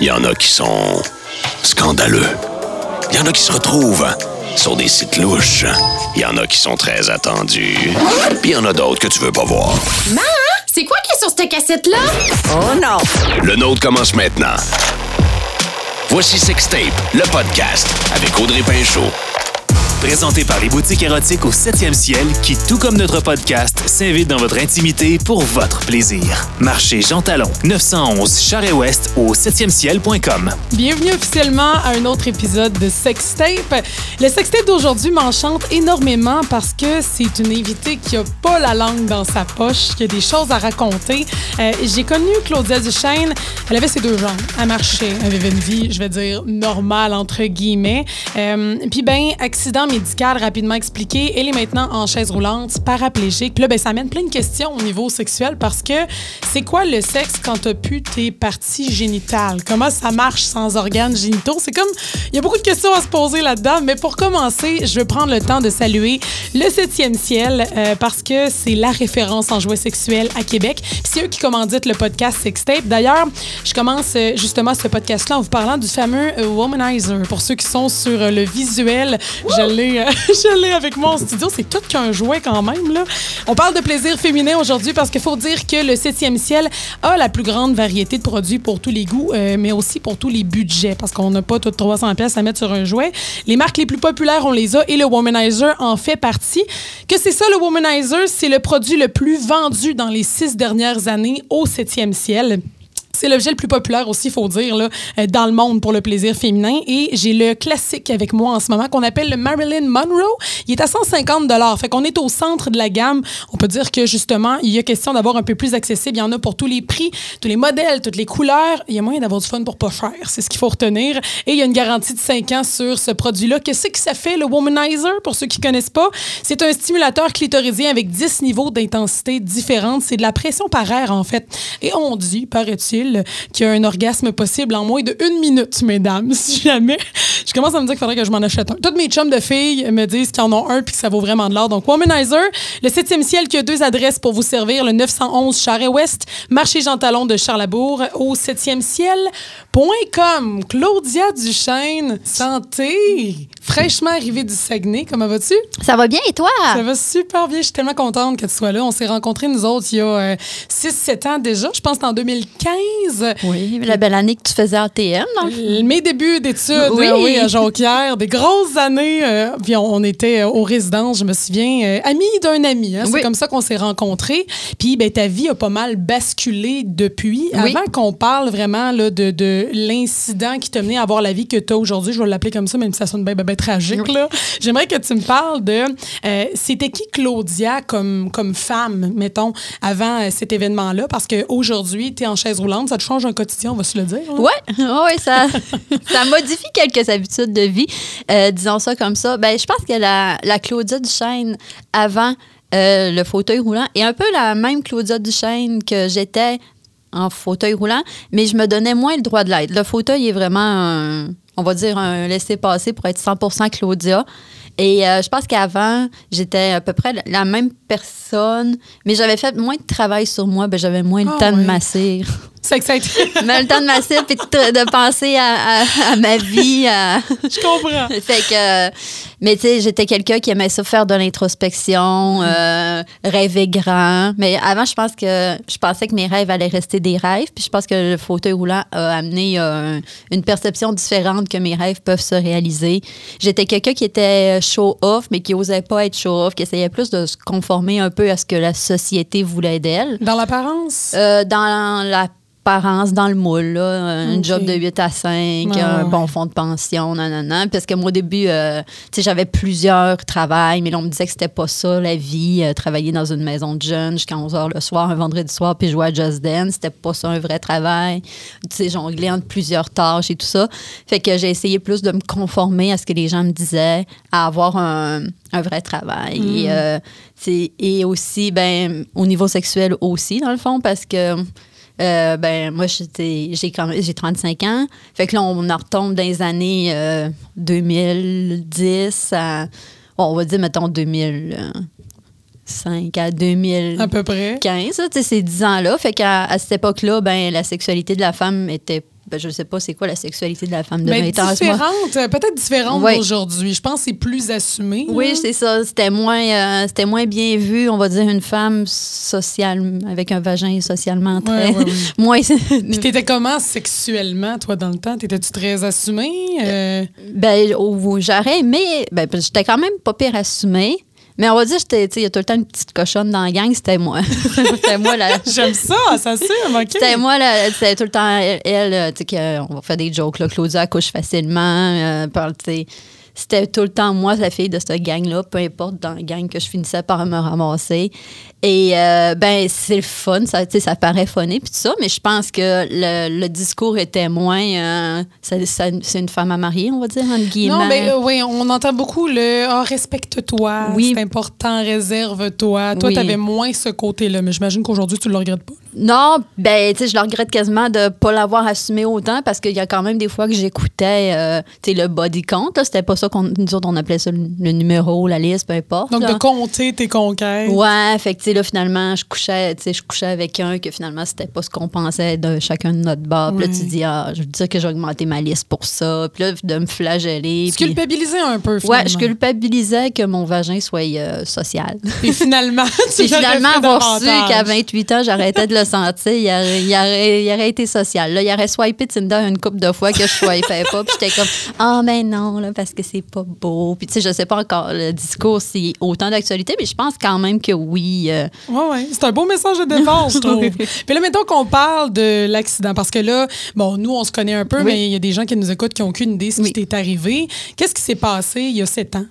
Il y en a qui sont scandaleux. Il y en a qui se retrouvent sur des sites louches. Il y en a qui sont très attendus. Puis il y en a d'autres que tu veux pas voir. Maman, c'est quoi qui est sur cette cassette-là? Oh non! Le nôtre commence maintenant. Voici Sextape, le podcast avec Audrey Pinchot. Présenté par les boutiques érotiques au 7e ciel qui, tout comme notre podcast, s'invitent dans votre intimité pour votre plaisir. Marché Jean Talon, 911 Charest-Ouest au 7e ciel.com. Bienvenue officiellement à un autre épisode de Sextape. Le Sextape d'aujourd'hui m'enchante énormément parce que c'est une invitée qui a pas la langue dans sa poche, qui a des choses à raconter. Euh, J'ai connu Claudia Duchesne. Elle avait ses deux jambes. Elle marchait. Elle avait une vie, je vais dire, normale, entre guillemets. Euh, Puis, ben, accident médical rapidement expliqué. Elle est maintenant en chaise roulante, paraplégique. Puis là, ben, ça amène plein de questions au niveau sexuel parce que c'est quoi le sexe quand t'as pu tes parties génitales? Comment ça marche sans organes génitaux? C'est comme, il y a beaucoup de questions à se poser là-dedans, mais pour commencer, je veux prendre le temps de saluer le 7e ciel euh, parce que c'est la référence en jouets sexuels à Québec. Puis c'est eux qui commanditent le podcast Sextape. D'ailleurs, je commence euh, justement ce podcast-là en vous parlant du fameux euh, Womanizer. Pour ceux qui sont sur le visuel, je euh, je l'ai avec moi en studio. C'est tout qu'un jouet quand même. On parle de plaisir féminin aujourd'hui parce qu'il faut dire que le 7e ciel a la plus grande variété de produits pour tous les goûts, euh, mais aussi pour tous les budgets parce qu'on n'a pas toutes 300 pièces à mettre sur un jouet. Les marques les plus populaires, on les a et le Womanizer en fait partie. Que c'est ça, le Womanizer? C'est le produit le plus vendu dans les six dernières années au 7e ciel. C'est l'objet le plus populaire aussi, il faut dire, là, euh, dans le monde pour le plaisir féminin. Et j'ai le classique avec moi en ce moment qu'on appelle le Marilyn Monroe. Il est à 150 Fait qu'on est au centre de la gamme. On peut dire que justement, il y a question d'avoir un peu plus accessible. Il y en a pour tous les prix, tous les modèles, toutes les couleurs. Il y a moyen d'avoir du fun pour pas cher. C'est ce qu'il faut retenir. Et il y a une garantie de 5 ans sur ce produit-là. Qu'est-ce que ça fait, le Womanizer, pour ceux qui connaissent pas? C'est un stimulateur clitoridien avec 10 niveaux d'intensité différentes. C'est de la pression par air, en fait. Et on dit, paraît-il, qu'il y a un orgasme possible en moins de une minute, mesdames, si jamais. Je commence à me dire qu'il faudrait que je m'en achète un. Toutes mes chums de filles me disent qu'ils en ont un puis que ça vaut vraiment de l'or. Donc, Womanizer, le 7e ciel qui a deux adresses pour vous servir, le 911 Charest-Ouest, marché Jean Talon de Charlebourg, au 7e ciel.com. Claudia Duchesne, santé! Fraîchement arrivée du Saguenay, comment vas-tu? Ça va bien et toi? Ça va super bien. Je suis tellement contente que tu sois là. On s'est rencontrés, nous autres, il y a 6-7 ans déjà. Je pense que en 2015. Oui, la belle année que tu faisais ATM. Dans le... Mes débuts d'études, Oui. euh, oui, à Jonquière. Des grosses années. euh, puis on, on était euh, aux résidences, je me souviens, euh, amis d'un ami. hein. C'est Oui. comme ça qu'on s'est rencontrés. Puis ben, ta vie a pas mal basculé depuis. Avant qu'on parle vraiment là, de, de l'incident qui t'a mené à avoir la vie que tu as aujourd'hui, je vais l'appeler comme ça, même si ça sonne bien ben, ben tragique. là. J'aimerais que tu me parles de euh, c'était qui Claudia comme, comme femme, mettons, avant euh, cet événement-là? Parce qu'aujourd'hui, tu es en chaise roulante, ça te change un quotidien, on va se le dire. là. Ouais, ouais, ça, ça modifie quelques habitudes de vie, euh, disons ça comme ça. Ben, je pense que la, la Claudia Duchesne avant le fauteuil roulant est un peu la même Claudia Duchesne que j'étais en fauteuil roulant, mais je me donnais moins le droit de l'être. Le fauteuil est vraiment, un- on va dire, un laisser-passer pour être 100% Claudia. Et euh, je pense qu'avant, j'étais à peu près la- même personne, mais j'avais fait moins de travail sur moi, ben, j'avais moins le Ah temps de masser. C'est que ça a été- Mais le temps de masser puis de, de penser à, à- à ma vie. à- Je comprends. fait que, euh, mais tu sais, j'étais quelqu'un qui aimait ça faire de l'introspection, euh, rêver grand. Mais avant, je pense que je pensais que mes rêves allaient rester des rêves. Puis je pense que le fauteuil roulant a amené euh, une perception différente que mes rêves peuvent se réaliser. J'étais quelqu'un qui était show-off, mais qui osait pas être show-off, qui essayait plus de se conformer un peu à ce que la société voulait d'elle. Dans l'apparence? Euh, dans l'apparence, dans le moule, là, un job de 8 à 5, Ah, un ouais. bon fonds de pension, nanana. Parce que moi, au début, euh, j'avais plusieurs travails, mais là, on me disait que c'était pas ça, la vie, euh, travailler dans une maison de jeunes jusqu'à 11 h le soir, un vendredi soir, puis jouer à Just Dance, c'était pas ça un vrai travail. Tu jongler entre plusieurs tâches et tout ça. Fait que j'ai essayé plus de me conformer à ce que les gens me disaient, à avoir un, un vrai travail. Mm. Et, euh, c'est- et aussi, ben, au niveau sexuel aussi, dans le fond, parce que euh, ben, moi, j'étais- j'ai quand j'ai 35 ans. Fait que là, on en retombe dans les années euh, 2010 à, bon, on va dire, mettons, 2005 à 2015. À peu près. là, tu sais, ces 10 ans-là. Fait qu'à à cette époque-là, ben, la sexualité de la femme était ben, je sais pas c'est quoi la sexualité de la femme de Mais 20 ans. différente, euh, peut-être différente Ouais. d'aujourd'hui. Je pense que c'est plus assumé. Oui, c'est ça. C'était moins, euh, c'était moins bien vu, on va dire, une femme sociale, avec un vagin socialement très. Ouais, ouais. moins. Puis t'étais comment sexuellement, toi, dans le temps? T'étais-tu très assumée? Euh, ben, au- j'aurais aimé. Ben, j'étais quand même pas pire assumée. Mais on va dire, il y a tout le temps une petite cochonne dans la gang, c'était moi. c'était moi la. J'aime ça, ça s'assume, OK? C'était moi, là, c'était tout le temps elle, elle, tu sais, on va faire des jokes, là, Claudia accouche facilement, euh, parle, tu sais, c'était tout le temps moi, la fille de cette gang-là, peu importe dans la gang que je finissais par me ramasser. Et euh, ben, c'est le fun, ça, tu ça paraît funny, puis tout ça, mais je pense que le, le discours était moins. euh, c'est une femme à marier, on va dire, entre guillemets. Non, mais euh, oui, on entend beaucoup le ah, respecte-toi, Oui. c'est important, réserve-toi. Toi, Oui. t'avais moins ce côté-là, mais j'imagine qu'aujourd'hui, tu le regrettes pas. Non, ben, tu sais, je le regrette quasiment de pas l'avoir assumé autant parce qu'il y a quand même des fois que j'écoutais, euh, tu sais, le body count. là. C'était pas ça qu'on nous autres, on appelait ça le, le numéro, la liste, peu importe. Donc, là. de compter tes conquêtes. Ouais, fait que, tu sais, là, finalement, je couchais, tu sais, je couchais avec un que finalement, c'était pas ce qu'on pensait de chacun de notre bord. Puis là, Ouais. tu dis, ah, je veux dire que j'ai augmenté ma liste pour ça. Puis là, de me flageller. Tu culpabilisais un peu, Ouais, finalement. je culpabilisais que mon vagin soit euh, social. Et finalement, tu l'aurais finalement, avoir su qu'à 28 ans, j'arrêtais de le sentir, il aurait, il aurait, il aurait été social. Là, il aurait swipé Tinder une couple de fois que je swipais pas. Puis j'étais comme, ah, mais non, là, parce que c'est pas beau. Puis tu sais, je sais pas encore le discours si autant d'actualité, mais je pense quand même que oui. euh, Oui, oui. C'est un beau message de défense, je trouve. Puis là, mettons qu'on parle de l'accident, parce que là, bon, nous, on se connaît un peu, Oui. mais il y a des gens qui nous écoutent qui n'ont aucune idée de ce Oui. qui t'est arrivé. Qu'est-ce qui s'est passé il y a sept ans?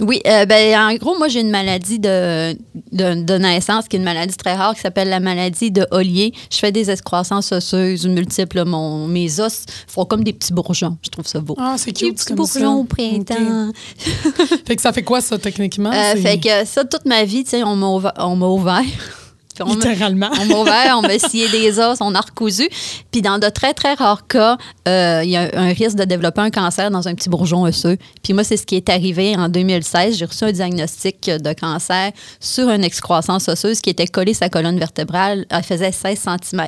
Oui, euh, ben, en gros, moi, j'ai une maladie de, de, de naissance qui est une maladie très rare qui s'appelle la maladie de Ollier. Je fais des excroissances osseuses multiples. Mon, mes os font comme des petits bourgeons. Je trouve ça beau. Ah, c'est des cute. petits comme bourgeons au printemps. Fait que ça fait quoi, ça, techniquement? Euh, fait que ça, toute ma vie, tu sais, on m'a ouva- on m'a ouvert. Puis on Littéralement. on m'a ouvert, on m'a scié des os, on a recousu. Puis dans de très, très rares cas, euh, il y a un risque de développer un cancer dans un petit bourgeon osseux. Puis moi, c'est ce qui est arrivé en 2016. J'ai reçu un diagnostic de cancer sur une excroissance osseuse qui était collée sa colonne vertébrale. Elle faisait 16 cm.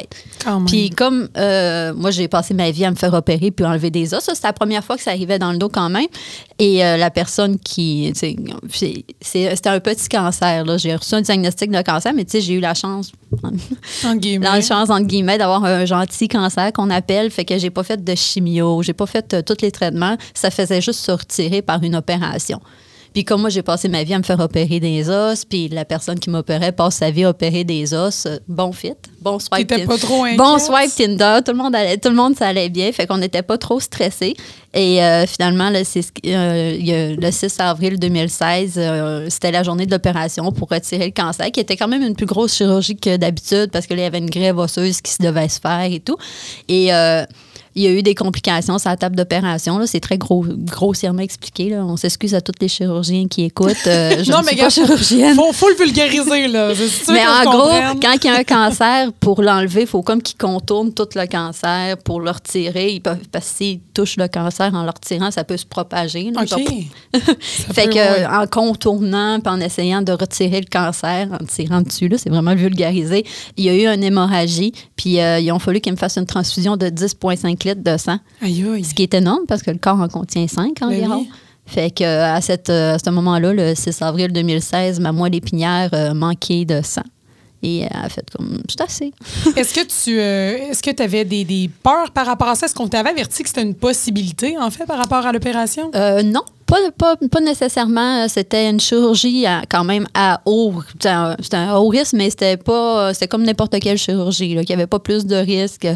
Puis comme euh, moi, j'ai passé ma vie à me faire opérer puis enlever des os, ça, c'était la première fois que ça arrivait dans le dos quand même. Et euh, la personne qui... C'était un petit cancer. là. J'ai reçu un diagnostic de cancer, mais tu sais, j'ai eu la chance, en guillemets. la chance entre guillemets, d'avoir un gentil cancer qu'on appelle. Fait que j'ai pas fait de chimio, j'ai pas fait euh, tous les traitements. Ça faisait juste se retirer par une opération. Puis comme moi, j'ai passé ma vie à me faire opérer des os, puis la personne qui m'opérait passe sa vie à opérer des os, euh, bon fit, bon swipe. T'étais pas trop inquiète? Bon swipe Tinder, tout le monde allait, tout le monde ça allait bien, fait qu'on n'était pas trop stressés. Et euh, finalement, euh, le 6 avril 2016, euh, c'était la journée de l'opération pour retirer le cancer, qui était quand même une plus grosse chirurgie que d'habitude parce que là, il y avait une grève osseuse qui se devait se faire et tout. Et euh, il y a eu des complications sur la table d'opération. C'est très gros, grossièrement expliqué. là. On s'excuse à tous les chirurgiens qui écoutent. Euh, je non, ne mais suis gars, pas chirurgienne. Faut, faut le vulgariser, là. Mais en gros, comprenne. quand il y a un cancer, pour l'enlever, il faut comme qu'ils contournent tout le cancer pour le retirer. Ils peuvent, parce que s'ils touchent le cancer en le retirant, ça peut se propager. là. Fait peut, que ouais. en contournant puis en essayant de retirer le cancer, en tirant dessus, c'est vraiment vulgarisé, il y a eu une hémorragie, puis euh, il a fallu qu'il me fasse une transfusion de 10,5 litres de sang, Aïe, aïe. ce qui est énorme parce que le corps en contient 5 environ. oui. Fait que à, cette, euh, à ce moment-là, le 6 avril 2016, ma moelle épinière euh, manquait de sang. Et elle a fait comme, c'est assez. Est-ce que tu euh, est-ce que avais des, des peurs par rapport à ça? Est-ce qu'on t'avait averti que c'était une possibilité, en fait, par rapport à l'opération? Euh, non, pas, pas, pas nécessairement. C'était une chirurgie à- quand même à haut. Un, haut risque, mais c'était pas. C'était comme n'importe quelle chirurgie. Là, qu'il n'y avait pas plus de risques.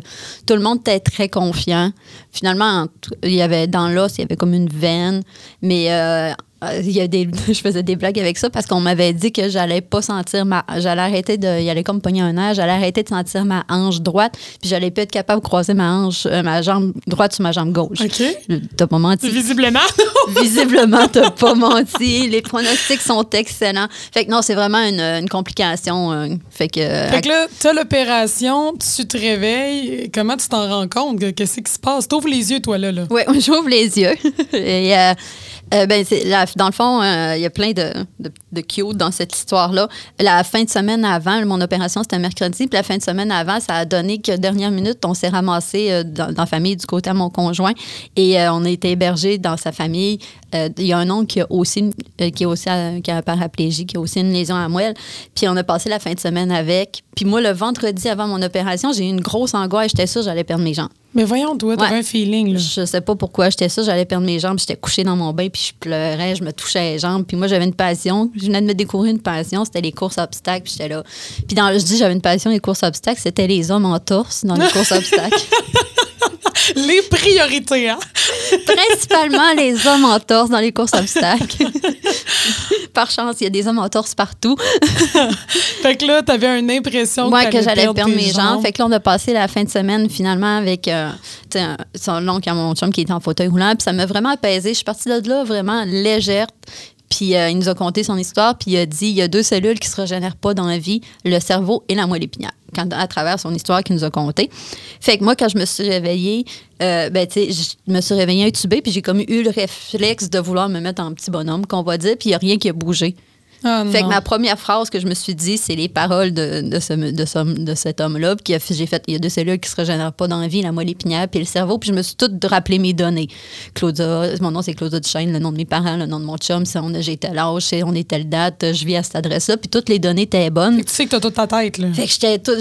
Tout le monde était très confiant. Finalement, il y avait dans l'os, il y avait comme une veine. Mais euh, euh, il y a des, je faisais des blagues avec ça parce qu'on m'avait dit que j'allais pas sentir ma. J'allais arrêter de. Il allait comme pogner un air, j'allais arrêter de sentir ma hanche droite, puis j'allais plus être capable de croiser ma hanche, euh, ma jambe droite sur ma jambe gauche. OK. T'as pas menti. Visiblement. Visiblement, t'as pas menti. Les pronostics sont excellents. Fait que non, c'est vraiment une, une complication. euh, fait que. Fait que là, t'as l'opération, tu te réveilles. Comment tu t'en rends compte? Qu'est-ce qui se passe? T'ouvres les yeux, toi, là. là. Oui, j'ouvre les yeux. Et, euh, euh, ben, c'est la, dans le fond, euh, il y a plein de, de, cute dans cette histoire-là. La fin de semaine avant, mon opération, c'était mercredi, puis la fin de semaine avant, ça a donné que dernière minute, on s'est ramassé euh, dans, la famille du côté à mon conjoint et euh, on a été hébergé dans sa famille. Il y a un oncle qui a aussi, qui a aussi qui paraplégie, qui a aussi une lésion à moelle. Puis on a passé la fin de semaine avec. Puis moi, le vendredi avant mon opération, j'ai eu une grosse angoisse. J'étais sûre que j'allais perdre mes jambes. Mais voyons, toi, t'avais Ouais. un feeling. Là. Je sais pas pourquoi j'étais ça, j'allais perdre mes jambes, j'étais couchée dans mon bain puis je pleurais, je me touchais les jambes, puis moi j'avais une passion, je venais de me découvrir une passion, c'était les courses obstacles, puis j'étais là. Puis dans je dis j'avais une passion les courses obstacles, c'était les hommes en torse dans les courses obstacles. Les priorités, hein? Principalement les hommes en torse dans les courses obstacles. Par chance, il y a des hommes en torse partout. Fait que là, t'avais une impression Moi, que, que j'allais perdre mes jambes. Fait que là, on a passé la fin de semaine finalement avec euh, un- son oncle à mon chum qui était en fauteuil roulant. Puis ça m'a vraiment apaisé. Je suis partie de là vraiment légère. Puis euh, il nous a conté son histoire. Puis il a dit il y a deux cellules qui se régénèrent pas dans la vie le cerveau et la moelle épinière. Quand, à travers son histoire qu'il nous a conté. Fait que moi, quand je me suis réveillée, euh, ben, je me suis réveillée intubée, puis j'ai comme eu le réflexe de vouloir me mettre en petit bonhomme, qu'on va dire, puis il n'y a rien qui a bougé. Ah, Fait que ma première phrase que je me suis dit, c'est les paroles de, de, ce, de, ce- de cet homme-là. Puis j'ai fait, il y a deux cellules qui se régénèrent pas dans la vie, la moelle épinière, puis le cerveau. Puis je me suis tout rappelé mes données. Claudia, mon nom c'est Claudia Duchesne, le nom de mes parents, le nom de mon chum, c'est on a- j'ai tel âge, on est telle date, je vis à cette adresse-là. Puis toutes les données étaient bonnes. Fait que tu sais que t'as toute ta tête, là. Fait que j'étais tout.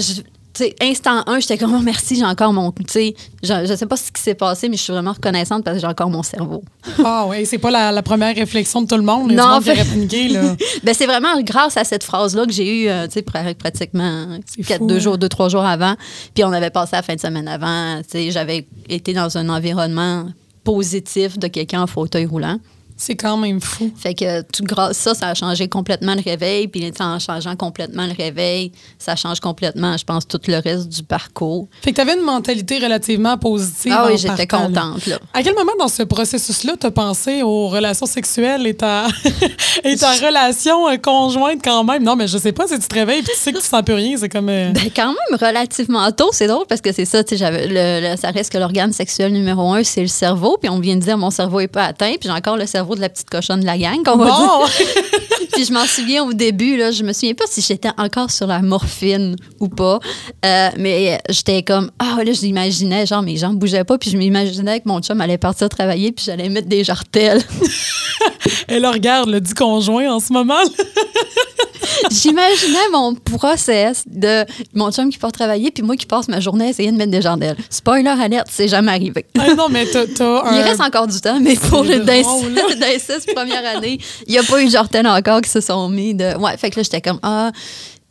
Sais, instant 1, j'étais comme, oh, merci, j'ai encore mon. Tu sais, je, je sais pas ce qui s'est passé, mais je suis vraiment reconnaissante parce que j'ai encore mon cerveau. Ah ouais, c'est pas la, la première réflexion de tout le monde. Non, qui fait- paniqué, là. Ben, c'est vraiment grâce à cette phrase-là que j'ai eu, euh, tu sais, pr- pratiquement quatre, fou, deux hein? jours, deux, trois jours avant. Puis on avait passé la fin de semaine avant. Tu sais, j'avais été dans un environnement positif de quelqu'un en fauteuil roulant. C'est quand même fou. Fait que tout grâce ça, ça a changé complètement le réveil. Puis tu en changeant complètement le réveil, ça change complètement, je pense, tout le reste du parcours. Fait que t'avais une mentalité relativement positive. ah oui, j'étais contente, là. À quel moment dans ce processus-là t'as pensé aux relations sexuelles et ta, et ta relation euh, conjointe quand même? Non, mais je sais pas, si tu te réveilles et tu sais que tu sens plus rien, c'est comme... euh, Ben, quand même relativement tôt, c'est drôle parce que c'est ça, tu le, le- ça reste que l'organe sexuel numéro un, c'est le cerveau. Puis on vient de dire mon cerveau est pas atteint, puis j'ai encore le cerveau de la petite cochonne de la gang, va dire. Bon! Puis je m'en souviens au début, là, je me souviens pas si j'étais encore sur la morphine ou pas, Euh, mais j'étais comme ah là, j'imaginais genre mes jambes bougeaient pas, puis je m'imaginais que mon chum allait partir travailler, puis j'allais mettre des jartelles. Elle regarde le dit conjoint en ce moment. là. J'imaginais mon process de mon chum qui part travailler, puis moi qui passe ma journée à essayer de mettre des jartelles. Spoiler alerte, c'est jamais arrivé. Ah non, mais t'as t'as Il un... reste encore du temps, mais pour le, six premières années, il n'y a pas eu de jartelles encore qui se sont mis de. Ouais, fait que là, j'étais comme Ah.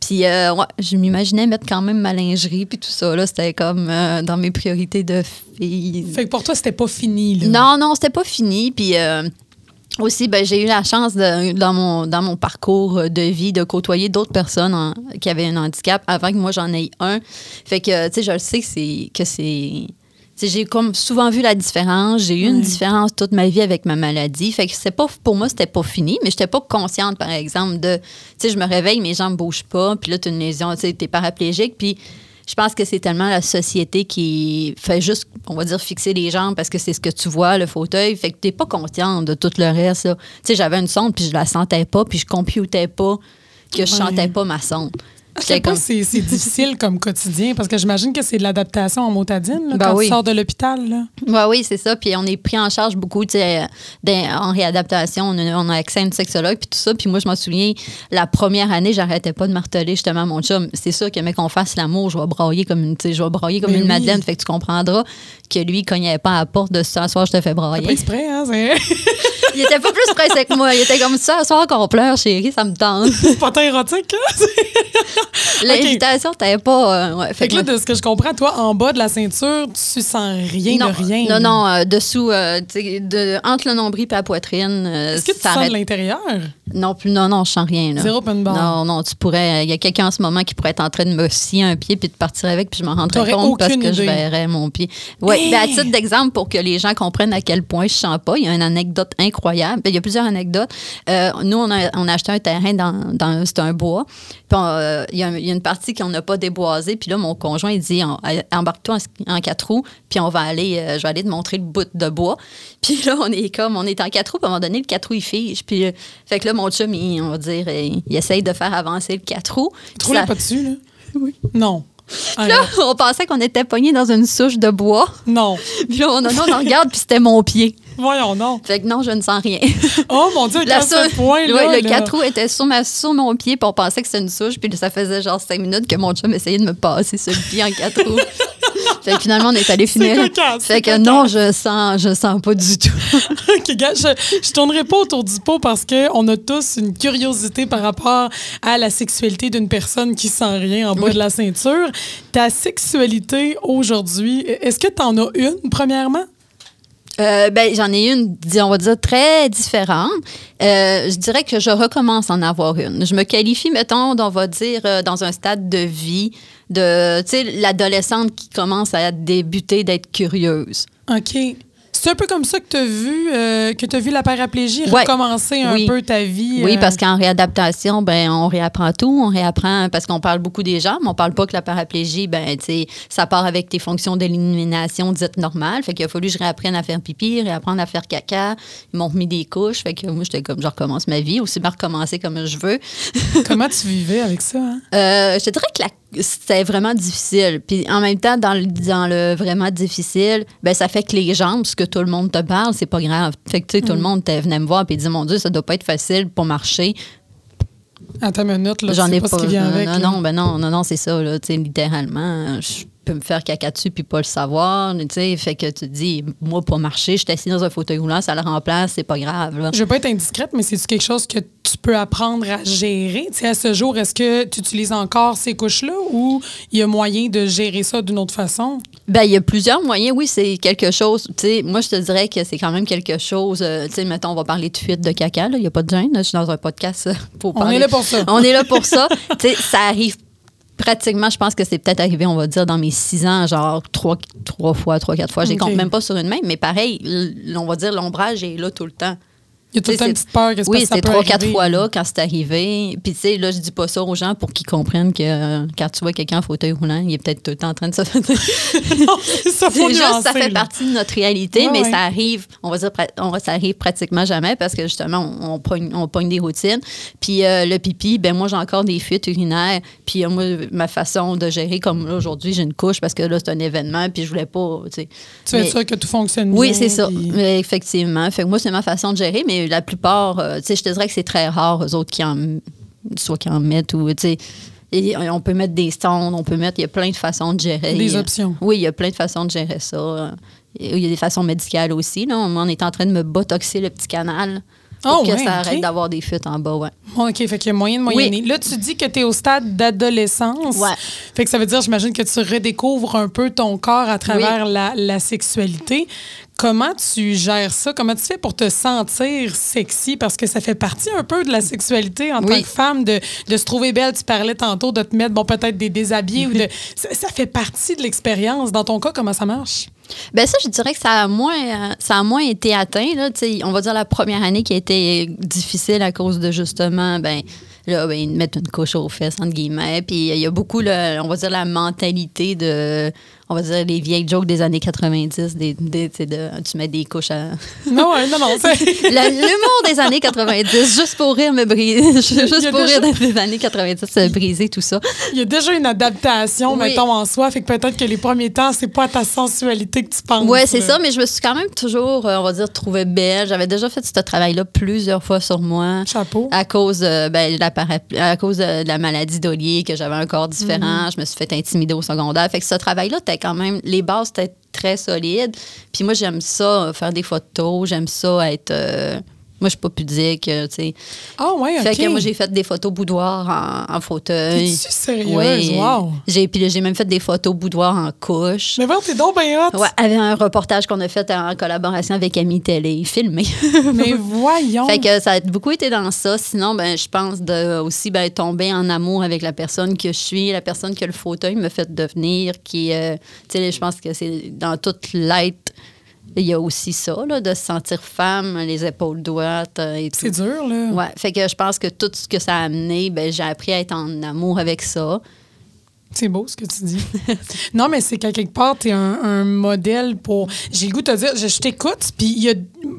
Puis, euh, ouais, je m'imaginais mettre quand même ma lingerie, puis tout ça. Là, c'était comme euh, dans mes priorités de fille. Fait que pour toi, c'était pas fini, là. Non, non, c'était pas fini. Puis euh, aussi, ben, j'ai eu la chance de- dans, mon, dans mon parcours de vie de côtoyer d'autres personnes en- qui avaient un handicap avant que moi j'en aie un. Fait que, tu sais, je le sais que c'est. Tu j'ai comme souvent vu la différence. J'ai eu une différence toute ma vie avec ma maladie. Fait que c'est pas pour moi c'était pas fini, mais j'étais pas consciente par exemple de tu sais je me réveille mes jambes bougent pas, puis là tu as une lésion, tu t'es paraplégique, puis je pense que c'est tellement la société qui fait juste, on va dire, fixer les jambes parce que c'est ce que tu vois, le fauteuil. Fait que t'es pas consciente de tout le reste. Tu sais, j'avais une sonde, puis je la sentais pas, puis je computais pas que je Ouais. chantais pas ma sonde. Quel point comme- c'est difficile comme quotidien? Parce que j'imagine que c'est de l'adaptation en motadine là, Ben quand oui. tu sors de l'hôpital. Ouais, oui, c'est ça. Puis on est pris en charge beaucoup, sais, en réadaptation. On a, on a accès à une sexologue, puis tout ça. Puis moi, je m'en souviens, la première année, j'arrêtais pas de marteler justement à mon chum. C'est sûr que, mais qu'on fasse l'amour, je vais brailler comme une, sais, je vais brailler comme Mais une oui. madeleine. Fait que tu comprendras que lui, il cognait pas à la porte de ce soir, je te fais Pas brailler. exprès, hein? Il était pas plus pressé que moi. Il était comme ça, soir qu'on pleure, chérie, ça me tente. c'est pas tant érotique, hein? L'invitation, t'avais pas. euh, ouais, Fait que là, de ce que je comprends, toi, en bas de la ceinture, tu sens rien non, de rien. Non, non, euh, dessous, euh, de, entre le nombril et la poitrine. Est-ce que tu sens de l'intérieur? Non, plus, non, non, je sens rien. Là. Zéro open bar. Non, non, tu pourrais. Il y a quelqu'un en ce moment qui pourrait être en train de me scier un pied puis de partir avec, puis je m'en rendrais compte parce que je verrais mon pied. Oui, Hey! ben, à titre d'exemple, pour que les gens comprennent à quel point je sens pas, il y a une anecdote incroyable. Ben, il y a plusieurs anecdotes. Euh, nous, on a, on a acheté un terrain dans, dans c'est un bois. Puis on, euh, il, y a, un- il y a une partie qu'on n'a pas déboisée. Puis là, mon conjoint, il dit embarque-toi en, en quatre roues, puis on va aller, euh, je vais aller te montrer le bout de bois. Puis là, on est comme, on est en quatre roues, puis à un moment donné, le quatre roues, il fige. Puis, fait que là, mon chum, il, on va dire, il essaye de faire avancer le quatre roues. Tu roulais ça- pas dessus, là? Oui. Non. Là, on pensait qu'on était pogné dans une souche de bois. Non. Puis là, on, non, on regarde, puis c'était mon pied. Voyons donc. Fait que non, je ne sens rien. Oh mon Dieu, La à ce sou- point-là. Ouais, le là. 4 roues était sur, ma, sur mon pied, puis on pensait que c'était une souche, puis ça faisait genre 5 minutes que mon chum essayait de me passer sur le pied en 4 roues. fait que finalement, on est allé finir. cocasse, fait c'est que non, je sens, je sens pas du tout. OK, gars, je, je tournerai pas autour du pot parce qu'on a tous une curiosité par rapport à la sexualité d'une personne qui sent rien en bas de la ceinture. Ta sexualité aujourd'hui, est-ce que tu en as une, premièrement? Euh, ben, j'en ai une, on va dire, très différente. Euh, je dirais que je recommence à en avoir une. Je me qualifie, mettons, on va dire, euh, dans un stade de vie, de, tu sais, l'adolescente qui commence à débuter d'être curieuse. OK. C'est un peu comme ça que tu as vu, euh, que tu vu la paraplégie Ouais. recommencer un Oui. peu ta vie. Oui, euh, parce qu'en réadaptation, ben on réapprend tout, on réapprend parce qu'on parle beaucoup des jambes, on parle pas que la paraplégie, ben ça part avec tes fonctions d'élimination dites normales, fait qu'il a fallu que je réapprenne à faire pipi, réapprendre à faire caca, ils m'ont remis des couches, fait que moi j'étais comme je recommence ma vie, aussi bien recommencer comme je veux. Comment tu vivais avec ça? hein? Euh, je te dirais que la- c'était vraiment difficile. Puis en même temps, dans le, dans le vraiment difficile, ben ça fait que les jambes, ce que tout le monde te parle, c'est pas grave. Fait que tu sais, tout le monde te- venait me voir et dit Mon Dieu, ça doit pas être facile pour marcher. Attends une minute, là, J'en ai pas, pas. ce qui vient non, avec. non, non, ben non, non, non, c'est ça, là, tu sais, littéralement. Je peux me faire caca dessus puis pas le savoir. Tu sais, fait que tu te dis, moi, pour marcher, je suis assis dans un fauteuil roulant, ça le remplace, c'est pas grave. Là. Je veux pas être indiscrète, mais c'est quelque chose que tu peux apprendre à gérer? Tu sais, à ce jour, est-ce que tu utilises encore ces couches-là ou il y a moyen de gérer ça d'une autre façon? Ben, il y a plusieurs moyens. Oui, c'est quelque chose. Tu sais, moi, je te dirais que c'est quand même quelque chose. euh, tu sais, mettons, on va parler de fuite de caca. Il n'y a pas de gêne. Je suis dans un podcast euh, pour On parler. est là pour ça. On est là pour ça. tu sais, ça arrive pratiquement, je pense que c'est peut-être arrivé, on va dire, dans mes six ans, genre trois, trois fois, trois, quatre fois. Je les Ok. compte même pas sur une main, mais pareil, on va dire, l'ombrage est là tout le temps. Il y a tout c'est- petite peur que c'est Oui, peut trois, quatre fois là quand c'est arrivé. Puis, tu sais, là, je dis pas ça aux gens pour qu'ils comprennent que euh, quand tu vois quelqu'un en fauteuil roulant, il est peut-être tout le temps en train de se non, c'est ça, faut c'est juste, ça fait là. partie de notre réalité, Ouais, mais ouais. ça arrive, on va dire, on, ça arrive pratiquement jamais parce que justement, on, on, pogne, on pogne des routines. Puis euh, le pipi, ben moi, j'ai encore des fuites urinaires. Puis euh, moi, ma façon de gérer, comme là, aujourd'hui, j'ai une couche parce que là, c'est un événement, puis je voulais pas, tu sais. Tu que tout fonctionne bien. oui, c'est ça. puis- effectivement. Fait que moi, c'est ma façon de gérer, mais la plupart, euh, tu sais, je te dirais que c'est très rare, eux autres, qui en, soit qui en mettent ou, tu sais, et on peut mettre des sondes, on peut mettre, il y a plein de façons de gérer. Des euh, options. Oui, il y a plein de façons de gérer ça. euh, Il y a des façons médicales aussi. Là. On est en train de me botoxer le petit canal pour Oh, que ouais, ça arrête d'avoir des fuites en bas. Ouais. Bon, OK, fait qu'il y a moyen de moyenner. Là, tu dis que tu es au stade d'adolescence. Ouais. Fait que ça veut dire, j'imagine, que tu redécouvres un peu ton corps à travers la, la sexualité. Comment tu gères ça? Comment tu fais pour te sentir sexy? Parce que ça fait partie un peu de la sexualité en tant que femme, de, de se trouver belle. Tu parlais tantôt de te mettre, bon, peut-être des déshabillés ou de. Ça, ça fait partie de l'expérience. Dans ton cas, comment ça marche? Ben ça, je dirais que ça a moins, euh, ça a moins été atteint. Là, on va dire la première année qui a été difficile à cause de justement, ben, là, ben, ils mettent une couche aux fesses, entre guillemets. Puis il y a beaucoup, le- on va dire, la mentalité de, on va dire, les vieilles jokes des années 90, des, des- tu sais, de, tu mets des couches à... Non, non, non. L'humour des années 90, juste pour rire, me briser. Juste pour déjà- rire des années 90, se briser tout ça. Il y a déjà une adaptation, Oui. mettons, en soi. Fait que peut-être que les premiers temps, c'est pas à ta sensualité que tu penses. Ouais, c'est ça, mais je me suis quand même toujours, euh, on va dire, trouvée belle. J'avais déjà fait ce travail-là plusieurs fois sur moi. Chapeau. À cause, euh, ben, de la para- à cause de la maladie d'Olier, que j'avais un corps différent, Mhm. je me suis fait intimider au secondaire. Fait que ce travail-là, t'as quand même, les bases étaient très solides. Puis moi, j'aime ça, euh, faire des photos, j'aime ça être. euh, Moi, je suis pas pudique, euh, tu sais. Ah, ouais, OK. Fait que moi, j'ai fait des photos boudoir en, en fauteuil. T'es-tu sérieuse? Oui. Wow. J'ai, puis j'ai même fait des photos boudoir en couche. Mais bon, t'es donc bien hot. Ouais, avec un reportage qu'on a fait en collaboration avec Ami Télé, filmé. Mais voyons. fait que ça a beaucoup été dans ça. Sinon, ben, je pense de aussi ben, tomber en amour avec la personne que je suis, la personne que le fauteuil me fait devenir, qui, euh, tu sais, je pense que c'est dans toute l'être. Il y a aussi ça, là, de se sentir femme, les épaules droites euh, et tout. C'est dur, là. Ouais, fait que je pense que tout ce que ça a amené, ben, j'ai appris à être en amour avec ça. C'est beau ce que tu dis. non, mais c'est qu'à quelque part, tu es un, un modèle pour. J'ai le goût de te dire, je, je t'écoute, puis il y a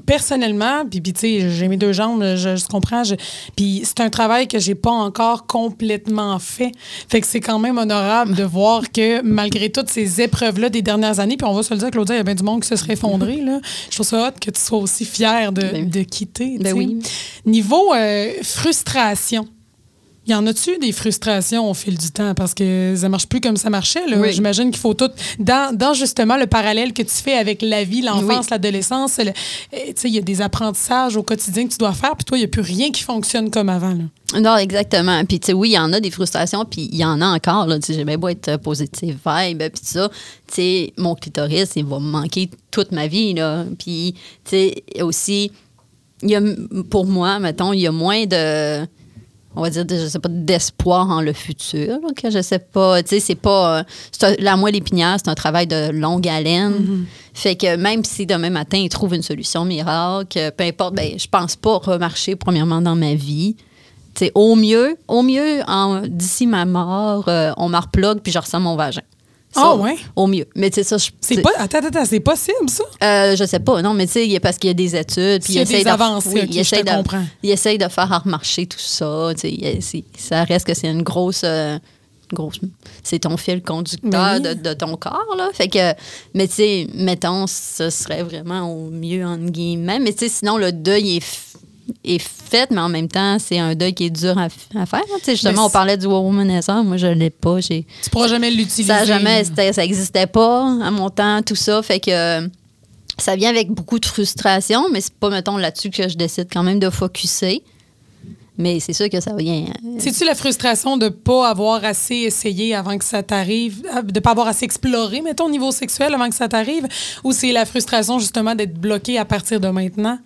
personnellement, puis, puis tu sais, j'ai mes deux jambes, je, je comprends, je- puis c'est un travail que j'ai pas encore complètement fait. Fait que c'est quand même honorable de voir que malgré toutes ces épreuves-là des dernières années, puis on va se le dire, Claudia, il y a bien du monde qui se serait effondré, là. Je trouve ça hot que tu sois aussi fière de, Ben- de quitter. Ben oui. Niveau euh, frustration. Y en a-tu des frustrations au fil du temps? Parce que ça marche plus comme ça marchait. là. Oui. J'imagine qu'il faut tout. Dans, dans justement le parallèle que tu fais avec la vie, l'enfance, Oui. l'adolescence, le- eh, tu sais, il y a des apprentissages au quotidien que tu dois faire, puis toi, il n'y a plus rien qui fonctionne comme avant. Là. Non, exactement. Puis, tu sais, oui, il y en a des frustrations, puis il y en a encore. J'ai bien beau être euh, positive vibe, puis ça. Tu sais, mon clitoris, il va me manquer toute ma vie. Là. Puis, tu sais, aussi, il y a, pour moi, mettons, il y a moins de. On va dire, je sais pas, d'espoir en le futur, que je sais pas. Tu sais, c'est pas. euh, un- la moelle épinière, c'est un travail de longue haleine. Fait que même si demain matin, ils trouvent une solution miracle, peu importe, ben, je pense pas remarcher premièrement dans ma vie. Tu sais, au mieux, au mieux, d'ici ma mort, euh, on m'en replogue puis je ressens mon vagin. Ça, Ah ouais? Au mieux. Mais tu sais, ça, je. C'est pas. Attends, attends, c'est possible, ça? euh, je sais pas, non, mais tu sais, il parce qu'il y a des études. Puis a il essaye des de- avancées, oui, il je essaye de- comprends. Il essaye de faire remarcher tout ça. tu sais, il ça reste que c'est une grosse. euh, grosse c'est ton fil conducteur Ben oui. de, de ton corps, là. Fait que, mais tu sais, mettons, ce serait vraiment au mieux, entre guillemets. Mais tu sais, sinon, le deuil est, est fait, mais en même temps, c'est un deuil qui est dur à, faire. hein. Justement, on parlait du womanizer. Moi, je l'ai pas. J'ai, Tu pourras jamais l'utiliser. ça a jamais, là. c'était- ça existait pas à mon temps, tout ça. Fait que ça vient avec beaucoup de frustration, mais c'est pas, mettons, là-dessus que je décide quand même de focuser. Mais c'est sûr que ça vient. C'est-tu la frustration de pas avoir assez essayé avant que ça t'arrive, euh, de pas avoir assez exploré, mettons, au niveau sexuel avant que ça t'arrive, ou c'est la frustration justement d'être bloqué à partir de maintenant?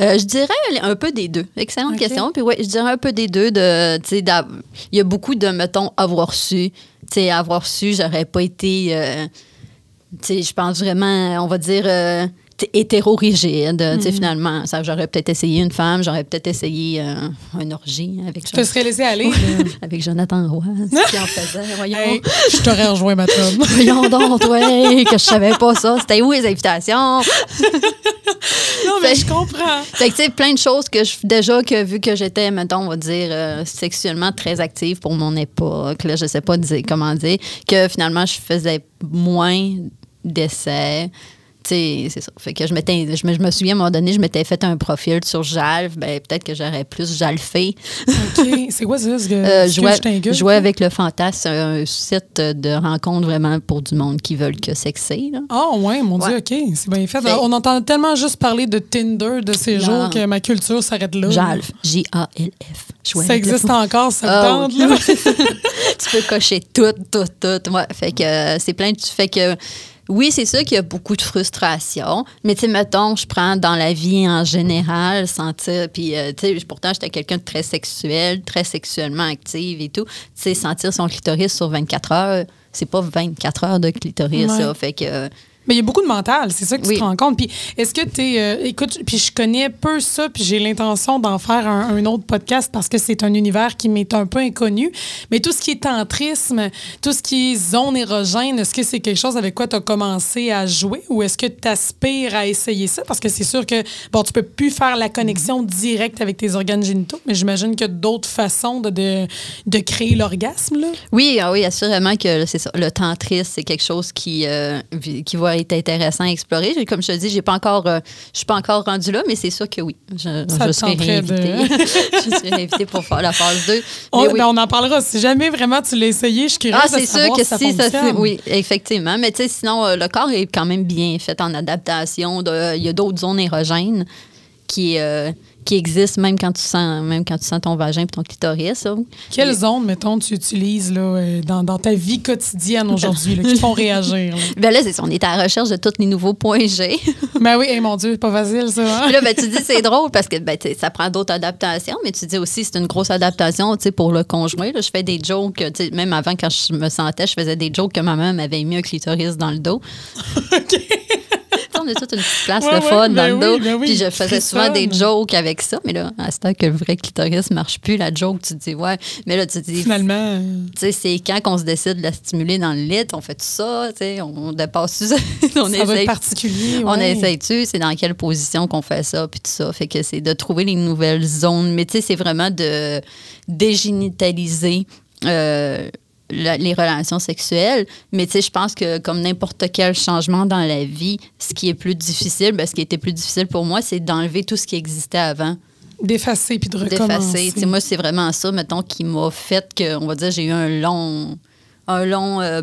Euh, je dirais un peu des deux. Excellente question. Puis ouais, je dirais un peu des deux. De, il y a beaucoup de, mettons, avoir su. Tu sais, avoir su, j'aurais pas été. euh, je pense vraiment, on va dire. euh, hétéro-rigide, tu sais, finalement. Ça, j'aurais peut-être essayé une femme, j'aurais peut-être essayé euh, un orgie avec, Tu te serais laissé aller? avec Jonathan Roy, qui en faisait. Voyons. Hey, je t'aurais rejoint, ma. Voyons donc, toi, que je savais pas ça. C'était où les invitations? Non, mais Fait- je comprends. Fait que, tu sais, plein de choses que je. Déjà, que vu que j'étais, mettons, on va dire, euh, sexuellement très active pour mon époque, là, je sais pas dire, comment dire, que finalement, je faisais moins d'essais. C'est ça. Fait que je. Je me, je me souviens, à un moment donné, je m'étais fait un profil sur Jalf. Ben, peut-être que j'aurais plus jalfé. OK. C'est quoi ça? ce que- Euh, jouer, jouer avec le fantasme, c'est un site de rencontre vraiment pour du monde qui veulent que sexer. Ah, ouais, mon Ouais. Dieu, OK. C'est bien fait. Fait- On entend tellement juste parler de Tinder de ces Non. jours que ma culture s'arrête là. Jalf. J-A-L-F. Ça existe encore, ça me Ah, là? tu peux cocher tout, tout, tout. Ouais, fait que euh, c'est plein de. Fait que. Oui, c'est sûr qu'il y a beaucoup de frustration, mais tu sais, mettons, je prends dans la vie en général, sentir, puis euh, tu sais, pourtant, j'étais quelqu'un de très sexuel, très sexuellement active et tout. Tu sais, sentir son clitoris sur 24 heures, c'est pas 24 heures de clitoris, Ouais. ça. Fait que. Euh, Mais il y a beaucoup de mental, c'est ça que tu Oui. te rends compte. Puis est-ce que tu es. écoute, puis je connais peu ça, puis j'ai l'intention d'en faire un, un autre podcast parce que c'est un univers qui m'est un peu inconnu. Mais tout ce qui est tantrisme, tout ce qui est zone érogène, est-ce que c'est quelque chose avec quoi tu as commencé à jouer ou est-ce que tu aspires à essayer ça? Parce que c'est sûr que, bon, tu peux plus faire la connexion directe avec tes organes génitaux, mais j'imagine qu'il y a d'autres façons de, de, de créer l'orgasme, là. Oui, ah oui, assurément que c'est ça. Le tantrisme, c'est quelque chose qui, euh, qui va intéressant à explorer. Comme je te dis, j'ai pas encore, euh, je suis pas encore rendue là, mais c'est sûr que oui. Je, Ça je serai réinvitée. je serai réinvitée pour faire la phase 2. On, oui. ben, on en parlera. Si jamais vraiment tu l'as essayé, je suis curieuse Ah, de c'est sûr savoir que si ça si, fonctionne. oui, effectivement. Mais tu sais, sinon, euh, le corps est quand même bien fait en adaptation. Il y a d'autres zones érogènes qui, euh, qui existe même quand tu sens, même quand tu sens ton vagin et ton clitoris. là. Quelle zone, mettons, tu utilises là, euh, dans, dans ta vie quotidienne aujourd'hui qui font réagir? là? Ben là, c'est on est à la recherche de tous les nouveaux points G. Ben oui, hey, mon Dieu, pas facile, ça. hein? Là, ben, tu dis c'est drôle parce que ben, ça prend d'autres adaptations, mais tu dis aussi c'est une grosse adaptation pour le conjoint. Là, je fais des jokes, même avant quand je me sentais, je faisais des jokes que ma mère m'avait mis un clitoris dans le dos. On a toute une petite place Ouais, de fun ouais, dans ben le dos. oui, ben oui, Puis je faisais souvent fun. des jokes avec ça. Mais là, à ce temps que le vrai clitoris marche plus, la joke, tu te dis, ouais. Mais là, tu te dis, Finalement, euh, tu sais, c'est quand qu'on se décide de la stimuler dans le lit, on fait tout ça, tu sais, on dépasse ça. on ça essaye- particulier. on ouais. essaye-tu, c'est dans quelle position qu'on fait ça, puis tout ça. Fait que c'est de trouver les nouvelles zones. Mais tu sais, c'est vraiment de dégénitaliser euh, la- les relations sexuelles. Mais tu sais, je pense que comme n'importe quel changement dans la vie, ce qui est plus difficile, ben, ce qui était plus difficile pour moi, c'est d'enlever tout ce qui existait avant D'effacer puis de recommencer. d'effacer. Tu sais, Moi, c'est vraiment ça, mettons, qui m'a fait que, on va dire, j'ai eu un long, un long euh,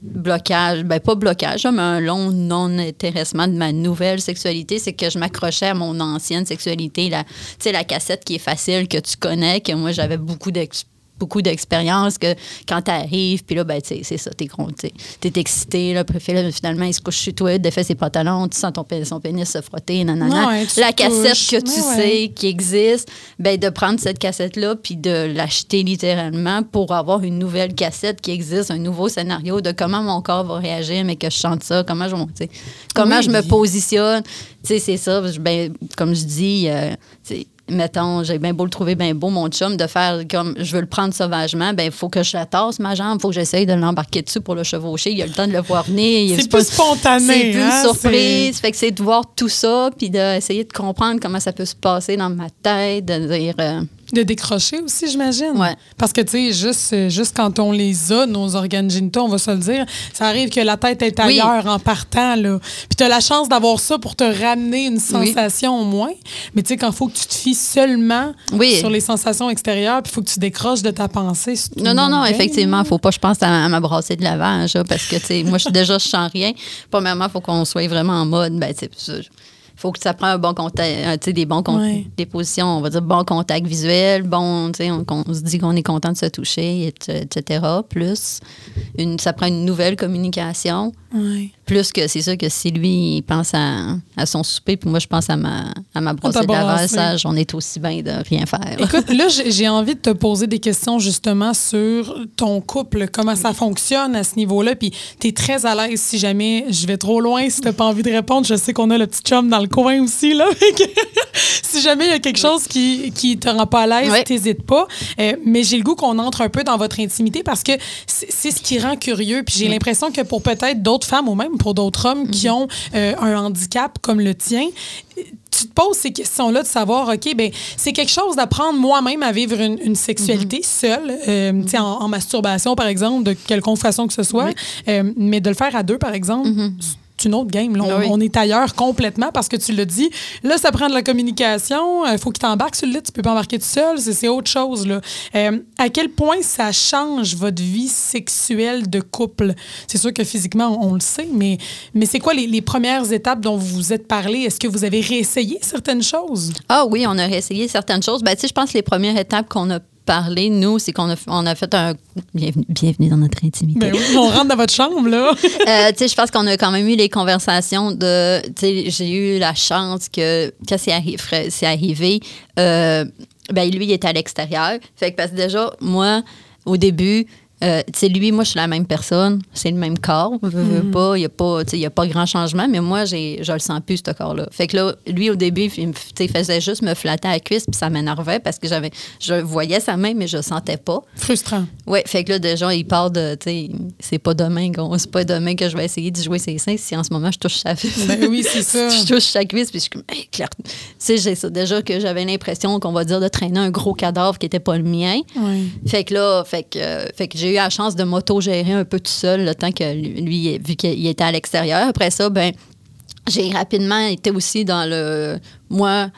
blocage, ben pas blocage, mais un long non-intéressement de ma nouvelle sexualité. C'est que je m'accrochais à mon ancienne sexualité, la, tu sais, la cassette qui est facile, que tu connais, que moi, j'avais beaucoup d'ex- beaucoup d'expérience que quand t'arrives puis là ben tu sais, c'est ça t'es sais, t'es excité là puis là, finalement il se couche chez toi défait ses pantalons tu sens ton pénis, son pénis se frotter nanana. Ouais, la te cassette touches. que tu Ouais, sais qui existe, ben de prendre cette cassette-là puis de l'acheter littéralement pour avoir une nouvelle cassette qui existe, un nouveau scénario de comment mon corps va réagir, mais que je chante ça, comment je, comment Oui. je me positionne. Tu sais, c'est ça. Ben, comme je dis, euh, tu sais, mettons, j'ai bien beau le trouver bien beau, mon chum, de faire comme je veux le prendre sauvagement, ben il faut que je la tasse, ma jambe, il faut que j'essaye de l'embarquer dessus pour le chevaucher. Il a le temps de le voir venir. C'est pas- plus spontané. c'est plus hein, une surprise. Fait que c'est de voir tout ça, puis d'essayer de comprendre comment ça peut se passer dans ma tête, de dire. euh, De décrocher aussi, j'imagine. Ouais. Parce que, tu sais, juste, euh, juste quand on les a, nos organes génitaux, on va se le dire, ça arrive que la tête est Oui. ailleurs en partant, là. Puis tu as la chance d'avoir ça pour te ramener une sensation au moins. Mais tu sais, quand il faut que tu te fies seulement Oui. sur les sensations extérieures, puis il faut que tu décroches de ta pensée. Non, non, non, game. effectivement, faut pas, je pense, à, à m'abrasser de lavage, là, parce que, tu sais, moi, je, déjà, je sens rien. Premièrement, il faut qu'on soit vraiment en mode, ben, tu sais, faut que ça prenne un bon contact, euh, des bons Ouais. des positions, on va dire bon contact visuel, bon, on, qu'on se dit qu'on est content de se toucher, et- etc. Plus, une, ça prend une nouvelle communication. Ouais. Plus que c'est sûr que si lui il pense à, à son souper, puis moi je pense à ma, à ma brosse de ça, on est aussi bien de rien faire. Écoute, là, j'ai envie de te poser des questions justement sur ton couple, comment ça fonctionne à ce niveau-là. Puis, tu es très à l'aise si jamais je vais trop loin, si tu pas envie de répondre. Je sais qu'on a le petit chum dans le coin aussi, là. Si jamais il y a quelque chose qui, qui te rend pas à l'aise, Ouais. t'hésites pas. Euh, mais j'ai le goût qu'on entre un peu dans votre intimité parce que c'est c'est ce qui rend curieux. Puis, j'ai l'impression que pour peut-être d'autres femmes ou même pour d'autres hommes qui ont euh, un handicap comme le tien, tu te poses ces questions-là de savoir, OK, ben c'est quelque chose d'apprendre moi-même à vivre une, une sexualité Mhm. seule, euh, en, en masturbation, par exemple, de quelconque façon que ce soit, Euh, mais de le faire à deux, par exemple. C'est une autre game. là. On. Oui. on est ailleurs complètement parce que tu l'as dit. Là, ça prend de la communication. Il faut qu'il t'embarque sur le lit. Tu peux pas embarquer tout seul. C'est autre chose. Là. Euh, à quel point ça change votre vie sexuelle de couple? C'est sûr que physiquement, on le sait, mais, mais c'est quoi les, les premières étapes dont vous vous êtes parlé? Est-ce que vous avez réessayé certaines choses? Ah oui, on a réessayé certaines choses. Ben, je pense que les premières étapes qu'on a parlé, nous, c'est qu'on a, on a fait un. Bienvenue, bienvenue dans notre intimité. Ben oui, on rentre dans votre chambre, là. Euh, tu sais, je pense qu'on a quand même eu les conversations de. Tu sais, j'ai eu la chance que quand c'est arri- fra- c'est arrivé, euh, ben lui, il était à l'extérieur. Fait que parce que déjà, moi, au début, euh, tu sais, lui, moi, je suis la même personne. C'est le même corps. Veux, veux pas, il n'y a, pas- y a pas grand changement, mais moi, je le sens plus, ce corps-là. Fait que là, lui, au début, il, faisait juste me flatter à la cuisse, puis ça m'énervait parce que j'avais, je voyais sa main, mais je le sentais pas. Frustrant. Oui, fait que là, déjà, il parle de, tu sais, c'est pas demain c'est pas demain que je vais essayer de jouer ses seins si en ce moment je touche sa cuisse. Ben oui, c'est ça. je touche sa cuisse, puis je suis comme, hey, tu sais, j'ai ça. Déjà que j'avais l'impression qu'on va dire de traîner un gros cadavre qui était pas le mien. Oui. Fait que là, fait que, euh, fait que j'ai eu la chance de m'auto-gérer un peu tout seul le temps que lui, vu qu'il était à l'extérieur. Après ça, ben, j'ai rapidement été aussi dans le. Moi,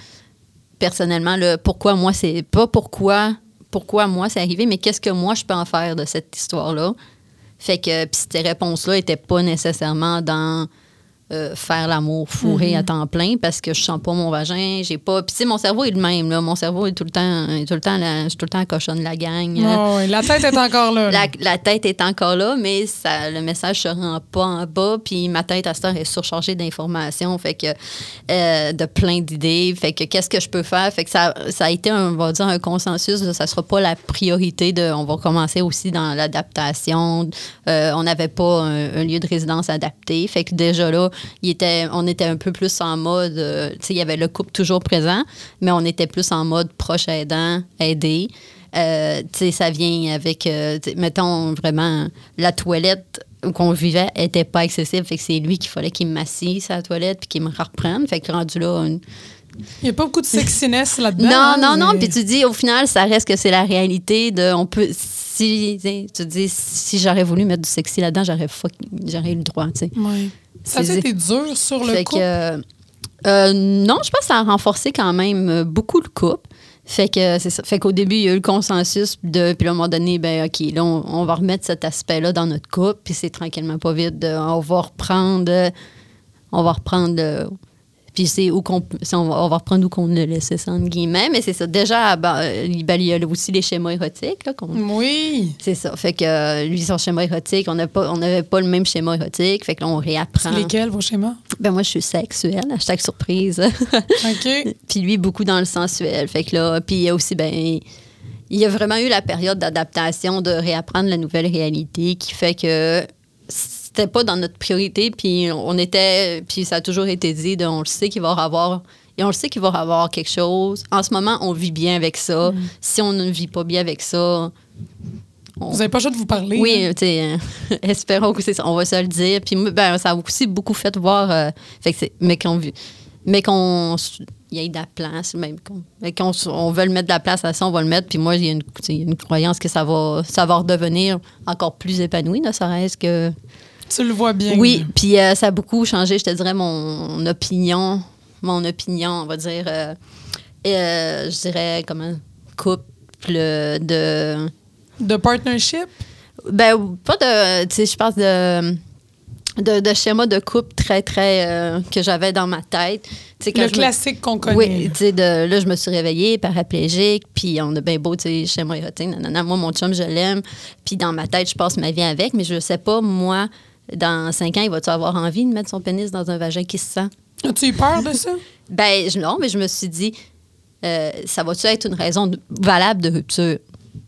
personnellement, le pourquoi moi, c'est pas pourquoi, pourquoi moi c'est arrivé, mais qu'est-ce que moi je peux en faire de cette histoire-là? Fait que, puis ces réponses-là n'étaient pas nécessairement dans. Euh, faire l'amour fourré à temps plein parce que je sens pas mon vagin, j'ai pas. Puis tu sais, mon cerveau est le même là, mon cerveau est tout le temps, est tout le temps, la, je suis tout le temps cochonne de la gang. Oh, la tête est encore là. La, la tête est encore là, mais ça, le message se rend pas en bas. Puis ma tête à cette heure est surchargée d'informations, fait que euh, de plein d'idées. Fait que qu'est-ce que je peux faire? Fait que ça, ça a été, un, on va dire, un consensus. là, ça sera pas la priorité de. On va commencer aussi dans l'adaptation. Euh, on n'avait pas un, un lieu de résidence adapté. Fait que déjà là, il était, on était un peu plus en mode. euh, tu sais, il y avait le couple toujours présent, mais on était plus en mode proche aidant, aider. Euh, tu sais, ça vient avec, euh, mettons vraiment, la toilette qu'on vivait était pas accessible. Fait que c'est lui qu'il fallait qu'il m'assise à la toilette puis qu'il me reprenne. Fait que rendu là, une- Il n'y a pas beaucoup de sexiness là-dedans. non, non, non. Puis tu dis, au final, ça reste que c'est la réalité de. On peut. Si, tu dis, si j'aurais voulu mettre du sexy là-dedans, j'aurais j'aurais eu le droit, tu sais. Ouais. Ça a été dur sur le Fait couple? que. euh, euh, non, je pense que ça a renforcé quand même euh, beaucoup le couple. Fait que c'est ça. Fait qu'au début, il y a eu le consensus de. Puis là, à un moment donné, ben OK, là, on, on va remettre cet aspect-là dans notre couple. Puis c'est tranquillement pas vite. de- on va reprendre. on va reprendre. Puis c'est où qu'on. On va, on va reprendre où qu'on le laissait, ça, entre guillemets. Mais c'est ça. Déjà, ben, euh, ben, il y a aussi les schémas érotiques. Là, qu'on- Oui. C'est ça. Fait que euh, lui, son schéma érotique, on n'avait pas, on n'avait pas le même schéma érotique. Fait que là, on réapprend. C'est lesquels, vos schémas? Ben moi, je suis sexuelle, hashtag surprise. OK. puis lui, beaucoup dans le sensuel. Fait que là, puis il y a aussi, ben, il y a vraiment eu la période d'adaptation, de réapprendre la nouvelle réalité qui fait que c'était pas dans notre priorité, puis on était, puis ça a toujours été dit, de, on le sait qu'il va y avoir, et on le sait qu'il va y avoir quelque chose. En ce moment, on vit bien avec ça. Si on ne vit pas bien avec ça, on- Vous n'avez pas le choix de vous parler. oui, hein? tu sais, espérons que c'est ça. On va se le dire. Puis, ben, ça a aussi beaucoup fait voir. euh, fait que c'est- mais qu'on mais qu'on il y ait de la place, même qu'on mais qu'on s- on veut le mettre de la place à ça, on va le mettre. Puis moi, il y a une, une croyance que ça va, ça va redevenir encore plus épanoui, ne serait-ce que. Tu le vois bien. Oui, puis euh, ça a beaucoup changé, je te dirais, mon opinion. Mon opinion, on va dire. euh, euh, je dirais, comment. Couple de. De partnership? Ben, pas de. Tu sais, je pense de. De, de schéma de couple très, très. euh, que j'avais dans ma tête. Quand Le me- classique qu'on connaît. Oui, tu sais, là, je me suis réveillée paraplégique, puis on a bien beau, tu sais, schéma érotique, nanana. Moi, mon chum, je l'aime, puis dans ma tête, je passe ma vie avec, mais je sais pas, moi, dans cinq ans, il va-tu avoir envie de mettre son pénis dans un vagin qui se sent? As-tu eu peur de ça? Ben, je- non, mais je me suis dit, euh, ça va-tu être une raison de- valable de rupture?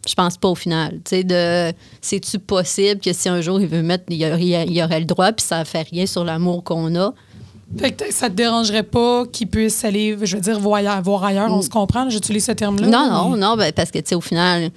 Je pense pas au final. Tu sais, de, c'est-tu possible que si un jour il veut mettre, il y aurait, il y aurait le droit, puis ça fait rien sur l'amour qu'on a? Fait que ça te dérangerait pas qu'il puisse aller, je veux dire, voir, voir ailleurs, on se comprend, j'utilise ce terme-là. Non, non, mais non, ben, parce que, tu sais, au final,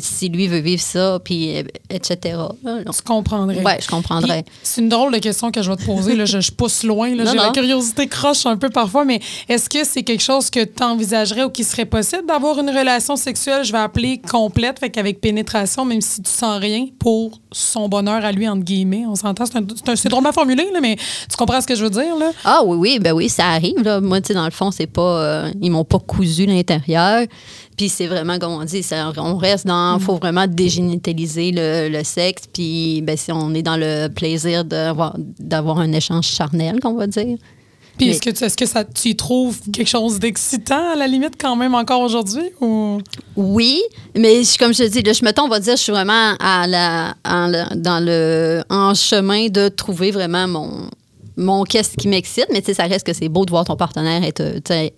si lui veut vivre ça, puis euh, etc. Tu comprendrais. Ouais, je comprendrais. C'est une drôle de question que je vais te poser. Là, je, je pousse loin. J'ai la curiosité croche un peu parfois, mais est-ce que c'est quelque chose que tu envisagerais ou qui serait possible d'avoir une relation sexuelle, je vais appeler complète, fait qu'avec pénétration, même si tu sens rien, pour son bonheur à lui, entre guillemets? On s'entend, c'est drôlement formulé, là, mais tu comprends ce que je veux dire? Là? Ah oui, oui, ben oui, ça arrive. Là. Moi, tu sais, dans le fond, c'est pas. euh, ils m'ont pas cousu l'intérieur. Puis c'est vraiment, comme on dit, ça- on reste dans. Faut vraiment dégénitaliser le, le sexe. Puis ben, si on est dans le plaisir d'avoir, un échange charnel, qu'on va dire. Puis est-ce que, tu, est-ce que ça, tu y trouves quelque chose d'excitant, à la limite, quand même, encore aujourd'hui? Ou... Oui, mais je- comme je te dis, là, je, mettons, on va dire, je suis vraiment à la, en la- dans le, en chemin de trouver vraiment mon, mon qu'est-ce qui m'excite. Mais tu sais, ça reste que c'est beau de voir ton partenaire être,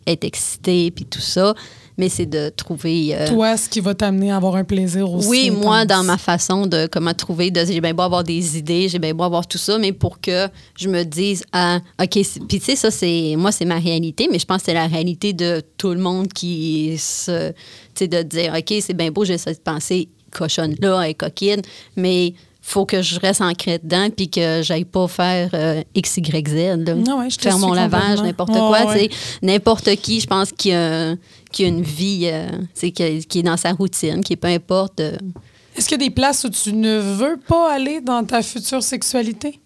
être excité puis tout ça. Mais c'est de trouver. euh, Toi, ce qui va t'amener à avoir un plaisir aussi. oui, moi, dans ma façon de comment trouver, de, j'ai bien beau avoir des idées, j'ai bien beau avoir tout ça, mais pour que je me dise, ah, OK, puis tu sais, ça, c'est, moi, c'est ma réalité, mais je pense que c'est la réalité de tout le monde qui se, tu sais, de dire, OK, c'est bien beau, j'ai cette pensée cochonne-là, et coquine, mais faut que je reste ancrée dedans puis que j'aille pas faire euh, X, Y, Z. Là. Ah ouais, je te faire mon lavage, n'importe Ouais, quoi. ouais. tu sais. N'importe qui, je pense, qui a, qui a une vie, euh, qui, est dans sa routine, qui peu importe. euh, Est-ce qu'il y a des places où tu ne veux pas aller dans ta future sexualité?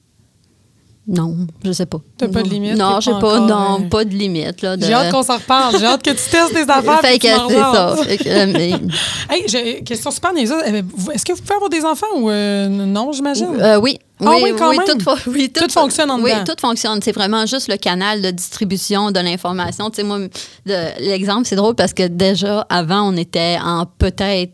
Non, je sais pas. T'as pas de limite, Non, j'ai pas pas, non, euh, pas de limite. Là, de... J'ai hâte qu'on s'en reparle. J'ai hâte que tu testes des affaires. Fait que c'est ça. rejases. Fait que, euh, mais- Hey, j'ai question super vous- Est-ce que vous pouvez avoir des enfants ou euh, non, j'imagine? Euh, oui. Ah oui, quand même. Tout, oui, Tout fonctionne en Oui, dedans. tout fonctionne. C'est vraiment juste le canal de distribution de l'information. Tu sais, moi, l'exemple, c'est drôle parce que déjà, avant, on était en peut-être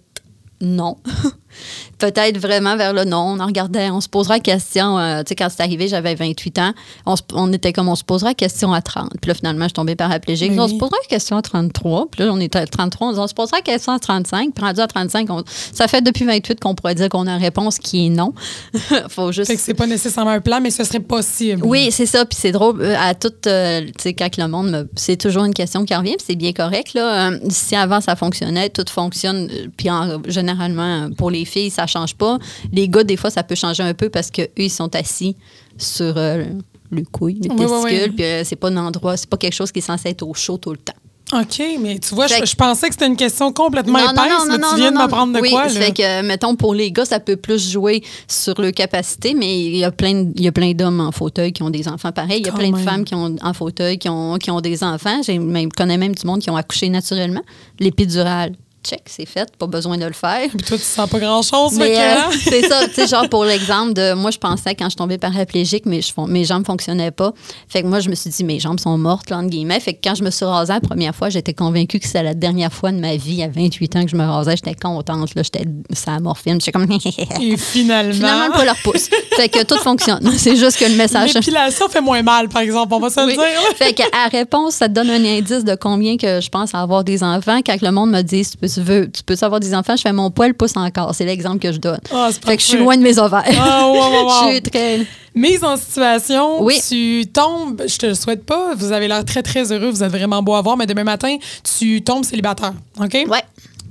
non. peut-être vraiment vers le non. On en regardait, on se poserait la question. euh, tu sais, quand c'est arrivé, j'avais 28 ans. On, se- on était comme, on se poserait la question à 30. Puis là, finalement, je suis tombée paraplégique. On se poserait la question à 33. Puis là, on était à 33. On, dit, on se poserait la question à 35. Puis rendu à 35, on- ça fait depuis 28 qu'on pourrait dire qu'on a une réponse qui est non. Faut juste Fait que c'est pas nécessairement un plan, mais ce serait possible. oui, c'est ça. Puis c'est drôle. euh, À tout, euh, tu sais, quand le monde me. C'est toujours une question qui revient, puis c'est bien correct. Là. Euh, si avant ça fonctionnait, tout fonctionne. Puis en- généralement, pour les filles, ça change pas. Les gars, des fois, ça peut changer un peu parce qu'eux, ils sont assis sur euh, le couille, le Oui, testicule. oui. Puis euh, c'est pas un endroit, c'est pas quelque chose qui est censé être au chaud tout le temps. OK, mais tu vois, je, je pensais que c'était une question complètement épaisse, mais tu viens de m'apprendre de oui, quoi, là? fait que, mettons, pour les gars, ça peut plus jouer sur leur capacité, mais il y a plein, de- il y a plein d'hommes en fauteuil qui ont des enfants pareils. Il y a Quand plein de femmes qui ont en fauteuil qui ont, qui ont des enfants. Même, connais même du monde qui ont accouché naturellement. L'épidural, check, c'est fait, pas besoin de le faire. Puis toi, tu sens pas grand-chose, Mais euh, c'est ça, tu sais, genre pour l'exemple de moi, je pensais quand je tombais paraplégique, mes, cheveux- mes jambes fonctionnaient pas. Fait que moi, je me suis dit, mes jambes sont mortes, là, entre guillemets. Fait que quand je me suis rasée la première fois, j'étais convaincue que c'était la dernière fois de ma vie, à 28 ans, que je me rasais. J'étais contente, là, j'étais ça la morphine. J'étais comme. Et finalement, Finalement, pas leur pouce. Fait que tout fonctionne. C'est juste que le message. l'épilation fait moins mal, par exemple, on va se le Oui. dire. Fait que à réponse, ça te donne un indice de combien que je pense avoir des enfants. Quand le monde me dit tu peux, tu veux, tu peux avoir des enfants, je fais mon poil pousse encore. C'est l'exemple que je donne. Ah, fait que je suis loin de mes ovaires. Ah, wow, wow, wow. Je suis très. Mise en situation, Oui. tu tombes, je te le souhaite pas, vous avez l'air très, très heureux, vous êtes vraiment beau à voir, mais demain matin, tu tombes célibataire, OK? Ouais.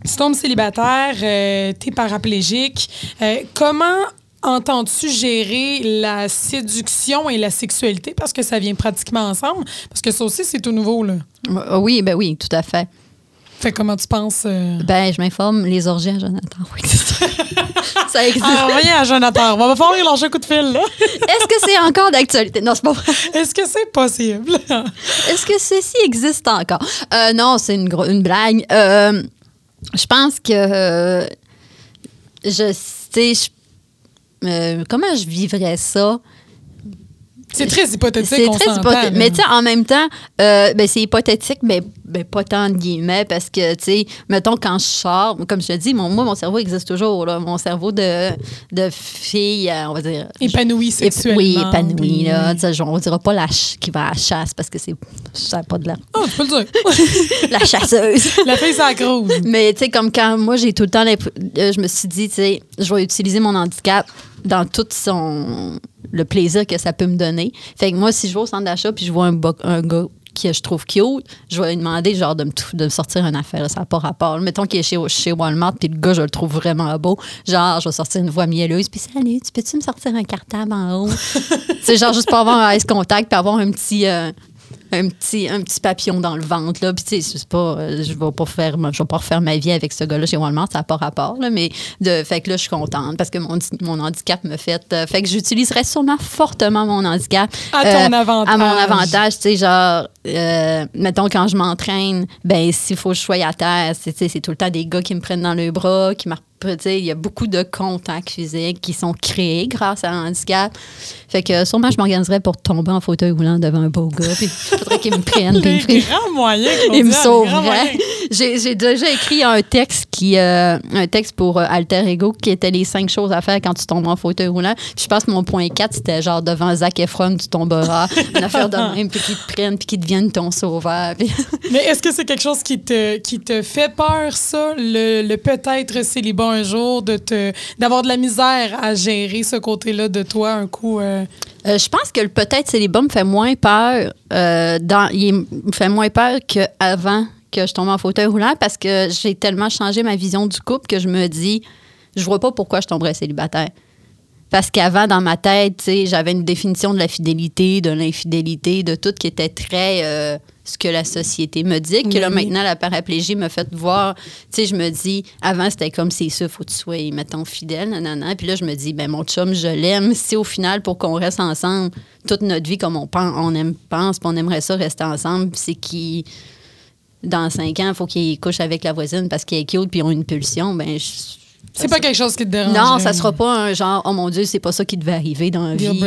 Tu tombes célibataire, euh, t'es paraplégique. Euh, comment entends-tu gérer la séduction et la sexualité? Parce que ça vient pratiquement ensemble. Parce que ça aussi, c'est tout nouveau, là. Euh, Oui, ben oui, tout à fait. Fait comment tu penses... euh, Ben, je m'informe, les orgies à Jonathan. Oui, ça. existe. Ah, rien à Jonathan. On va falloir y lâcher un coup de fil, là. Est-ce que c'est encore d'actualité? Non, c'est pas vrai. Est-ce que c'est possible? Est-ce que ceci existe encore? Euh, non, c'est une, blague. Euh, je pense que je sais. comment je vivrais ça? C'est très hypothétique, C'est très hypothétique. Mais tu sais, en même temps, euh, ben, c'est hypothétique, mais ben, pas tant de guillemets, parce que, tu sais, mettons, quand je sors, comme je te dis, mon, moi, mon cerveau existe toujours. Là. Mon cerveau de, de fille, euh, on va dire. Épanoui Ép- sexuellement. Oui, épanoui. puis- Là, on dira pas la qui va à la chasse, parce que c'est ça a pas de la, Ah, tu peux le dire. la chasseuse. La fille, grosse. Mais tu sais, comme quand moi, j'ai tout le temps, euh, je me suis dit, tu sais, je vais utiliser mon handicap dans tout son le plaisir que ça peut me donner. Fait que moi, si je vais au centre d'achat puis je vois un, un gars que je trouve cute, je vais lui demander genre de me, de me sortir une affaire. Ça n'a pas rapport. Mettons qu'il est chez, chez Walmart puis le gars, je le trouve vraiment beau. Genre, je vais sortir une voix mielleuse puis salut, tu peux-tu me sortir un cartable en haut? c'est genre juste pour avoir un ice contact puis avoir un petit... euh, un petit, un petit papillon dans le ventre. Là. Puis, tu sais, pas, euh, je vais pas faire, je vais pas refaire ma vie avec ce gars-là chez Walmart, ça n'a pas rapport. Là, mais de, fait que là, je suis contente parce que mon, mon handicap me fait. euh, fait que j'utiliserais sûrement fortement mon handicap. euh, À ton avantage. À mon avantage, tu sais, genre, euh, mettons, quand je m'entraîne, ben, s'il faut que je sois à terre, c'est, tout le temps des gars qui me prennent dans le bras, qui me il y a beaucoup de contacts physiques qui sont créés grâce à un handicap. Fait que sûrement, je m'organiserais pour tomber en fauteuil roulant devant un beau gars. Puis il faudrait qu'il me prenne. puis Les ferait- grands moyens, il me grands sauverait. J'ai j'ai déjà écrit un texte qui euh, un texte pour euh, Alter Ego qui était les cinq choses à faire quand tu tombes en fauteuil roulant. Puis je pense que mon point 4, c'était genre devant Zac Efron, tu tomberas. Une affaire de même, puis qu'ils te prennent, puis qu'ils deviennent ton sauveur. Mais est-ce que c'est quelque chose qui te, qui te fait peur, ça, le, le peut-être célibat un jour, de te d'avoir de la misère à gérer ce côté-là de toi un coup? euh, Euh, je pense que le peut-être célibat me fait moins peur. euh, dans, il me fait moins peur qu'avant que je tombe en fauteuil roulant parce que j'ai tellement changé ma vision du couple que je me dis, je vois pas pourquoi je tomberais célibataire. Parce qu'avant, dans ma tête, j'avais une définition de la fidélité, de l'infidélité, de tout qui était très euh, ce que la société me dit. Que là, maintenant, la paraplégie me fait voir. Tu sais, je me dis, avant, c'était comme c'est ça, faut que tu sois, mettons, fidèle, nanana. Puis là, je me dis, ben mon chum, je l'aime. Si au final, pour qu'on reste ensemble toute notre vie comme on pense, on aime, pense, puis on aimerait ça rester ensemble, c'est qu'il. Dans cinq ans, il faut qu'il couche avec la voisine parce qu'elle est cute puis ils ont une pulsion. Ben, je- C'est pas quelque chose qui te dérange. non, ça sera pas un genre, oh mon Dieu, c'est pas ça qui devait arriver dans la vie.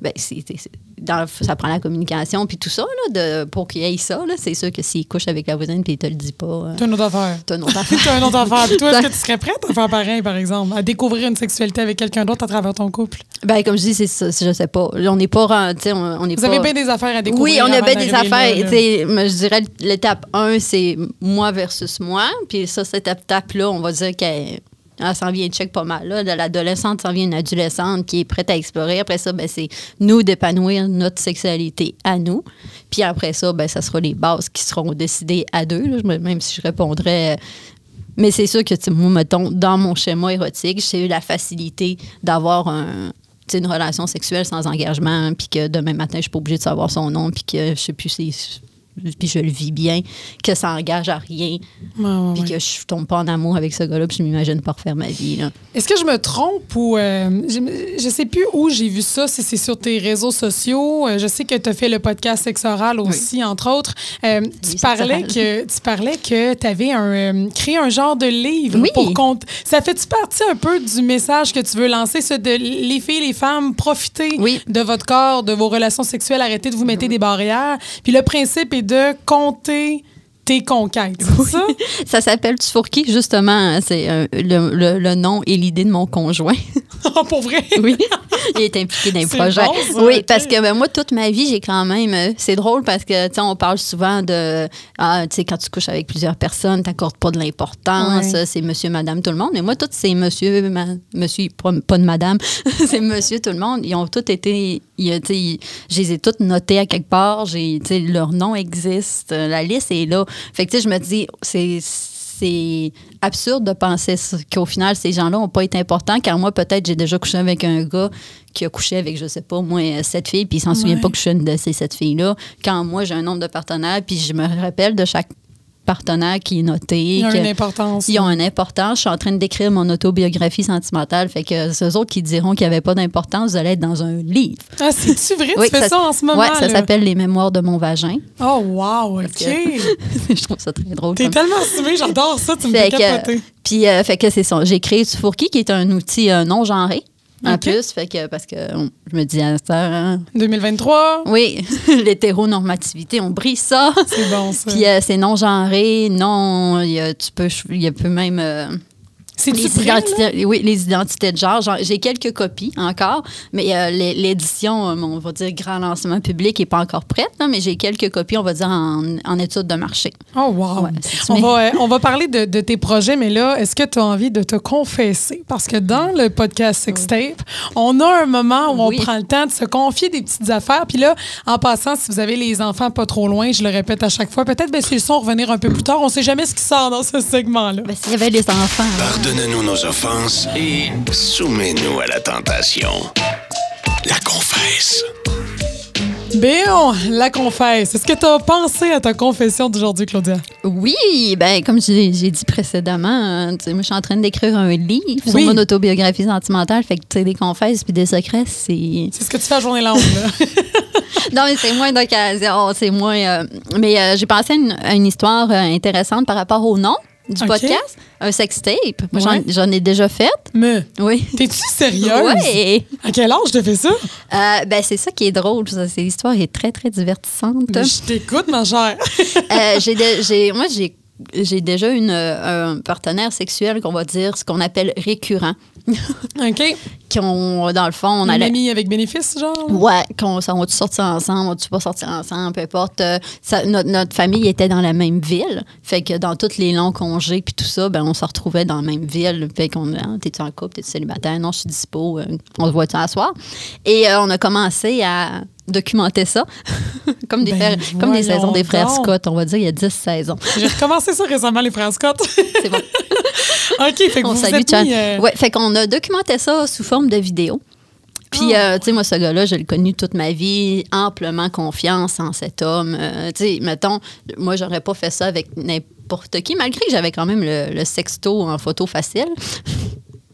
Ben, c'est- dans- ça prend la communication, puis tout ça, là, de, pour qu'il y ait ça. C'est sûr que s'il couche avec la voisine puis il te le dit pas, euh, T'as une autre affaire. t'as une autre affaire. T'as une autre affaire. Puis toi, est-ce que tu serais prête à faire pareil, par exemple? À découvrir une sexualité avec quelqu'un d'autre à travers ton couple? ben, comme je dis, c'est ça, je sais pas. On n'est pas. On, on est Vous pas- avez bien des affaires à découvrir. Oui, on a bien des affaires. là, là. je dirais l'étape 1, c'est moi versus moi. Puis ça, cette étape-là, on va dire qu'elle elle s'en vient check pas mal. Là. De l'adolescente s'en vient une adolescente qui est prête à explorer. Après ça, ben, c'est nous d'épanouir notre sexualité à nous. Puis après ça, ben, ça sera les bases qui seront décidées à deux. Même si je répondrais. euh, Mais c'est sûr que, moi, mettons, dans mon schéma érotique, j'ai eu la facilité d'avoir une relation sexuelle sans engagement, puis que demain matin, je suis pas obligée de savoir son nom, puis que je sais plus si. Puis je le vis bien, que ça engage à rien, Ouais, ouais, puis que je tombe pas en amour avec ce gars-là, puis je m'imagine pas refaire ma vie. Là. Est-ce que je me trompe ou euh, je, je sais plus où j'ai vu ça, si c'est sur tes réseaux sociaux. Euh, je sais que tu as fait le podcast Sexe oral aussi, entre autres. Euh, tu, parlais que, tu parlais que tu avais un, euh, créé un genre de livre Oui. pour compte. Ça fait-tu partie un peu du message que tu veux lancer, ce de les filles, les femmes, profiter Oui. de votre corps, de vos relations sexuelles, arrêtez de vous mettre des barrières. Puis le principe est de compter tes conquêtes, ça? Ça s'appelle Tfourki, justement. C'est euh, le, le- le nom et l'idée de mon conjoint. pour vrai? Oui. Il est impliqué dans les projets. bon, ça, oui, parce que ben, moi, toute ma vie, j'ai quand même. euh, c'est drôle parce que, tu sais, on parle souvent de. Ah, tu sais, quand tu couches avec plusieurs personnes, tu n'accordes pas de l'importance. Ouais. C'est monsieur, madame, tout le monde. Mais moi, tous ces monsieur, ma- monsieur, pas, de madame, c'est monsieur, tout le monde. Ils ont tous été. il y a, tu sais, ils- je les ai toutes notées à quelque part. J'ai, leur nom existe. La liste est là. Fait que, tu sais, je me dis, c'est c'est absurde de penser qu'au final, ces gens-là n'ont pas été importants, car moi, peut-être, j'ai déjà couché avec un gars qui a couché avec, je sais pas, moi, sept filles, puis il s'en souvient pas que je suis une de ces sept filles-là. Quand moi, j'ai un nombre de partenaires, puis je me rappelle de chaque partenaire qui est noté. Il y a que- une importance. ils ont une importance. Je suis en train de décrire mon autobiographie sentimentale. Fait que ceux autres qui diront qu'il n'y avait pas d'importance, vous allez être dans un livre. Ah, c'est-tu vrai? Oui, tu fais ça, en ce moment? Ouais, ça s'appelle Les Mémoires de mon vagin. Oh, wow, OK. je trouve ça très drôle. T'es tellement assumé, j'adore ça, tu me fais capoter. puis, euh, fait que c'est ça. J'ai créé Tufurki, qui est un outil euh, non genré. En plus, fait que, parce que on- je me dis à cette heure, hein, 2023, oui, l'hétéronormativité, on brise ça. c'est bon, ça. Puis euh, c'est non genré, non, il y a, tu peux, il y a peut même euh, les prêt, identités, oui, les identités de genre. Genre, J'ai quelques copies encore, mais euh, l'é- l'édition, euh, on va dire grand lancement public, n'est pas encore prête, là, mais j'ai quelques copies, on va dire en, en étude de marché. Oh, wow. Ouais, on, va, euh, on va parler de, de tes projets, mais là, est-ce que tu as envie de te confesser? Parce que dans le podcast Sextape, on a un moment où Oui. on prend le temps de se confier des petites affaires. Puis là, en passant, si vous avez les enfants pas trop loin, je le répète à chaque fois, peut-être baisser le son, revenir un peu plus tard. On sait jamais ce qui sort dans ce segment-là. Ben, S'il y avait les enfants. Pardonne-nous nos offenses et soumets-nous à la tentation. La confesse. Béon, la confesse. Est-ce que tu as pensé à ta confession d'aujourd'hui, Claudia? Oui, ben comme j'ai dit précédemment, hein, tu sais, moi je suis en train d'écrire un livre Oui. sur mon autobiographie sentimentale, fait que tu sais des confesses puis des secrets, c'est C'est ce que tu fais à journée longue, là. non mais c'est moins d'occasion, c'est moins. euh, mais euh, j'ai pensé à une, à une histoire euh, intéressante par rapport au nom du podcast, un sextape. Moi j'en- Ouais. j'en ai déjà fait. Mais, Oui. t'es-tu sérieuse? Ouais. À quel âge tu fais ça? Euh, ben c'est ça qui est drôle, l'histoire est très très divertissante. Je t'écoute, ma chère. Euh, j'ai- moi, j'ai j'ai déjà une, euh, un partenaire sexuel qu'on va dire ce qu'on appelle récurrent. OK. Qu'on, dans le fond, on Une allait. amie avec bénéfice, genre? Ouais, qu'on ça, on va-tu sortir ensemble, on va-tu pas sortir ensemble, peu importe. Euh, ça- notre, notre famille était dans la même ville. Fait que dans tous les longs congés puis tout ça, ben, on se retrouvait dans la même ville. Fait qu'on ah, t'es-tu en couple, t'es-tu célibataire? Non, je suis dispo. euh, on se voit-tu à soir? Et on a commencé à documenter ça. comme des, Ben, frères- comme des saisons des frères donc. Scott. On va dire, il y a 10 saisons. J'ai recommencé ça récemment, les frères Scott. C'est bon. OK, fait que On vous vous salue êtes Chan. mis, euh, Ouais, fait qu'on a documenté ça sous forme de vidéo. Puis, euh, tu sais, moi, ce gars-là, je l'ai connu toute ma vie, amplement confiance en cet homme. Euh, tu sais, mettons, moi, j'aurais pas fait ça avec n'importe qui, malgré que j'avais quand même le, le sexto en photo facile.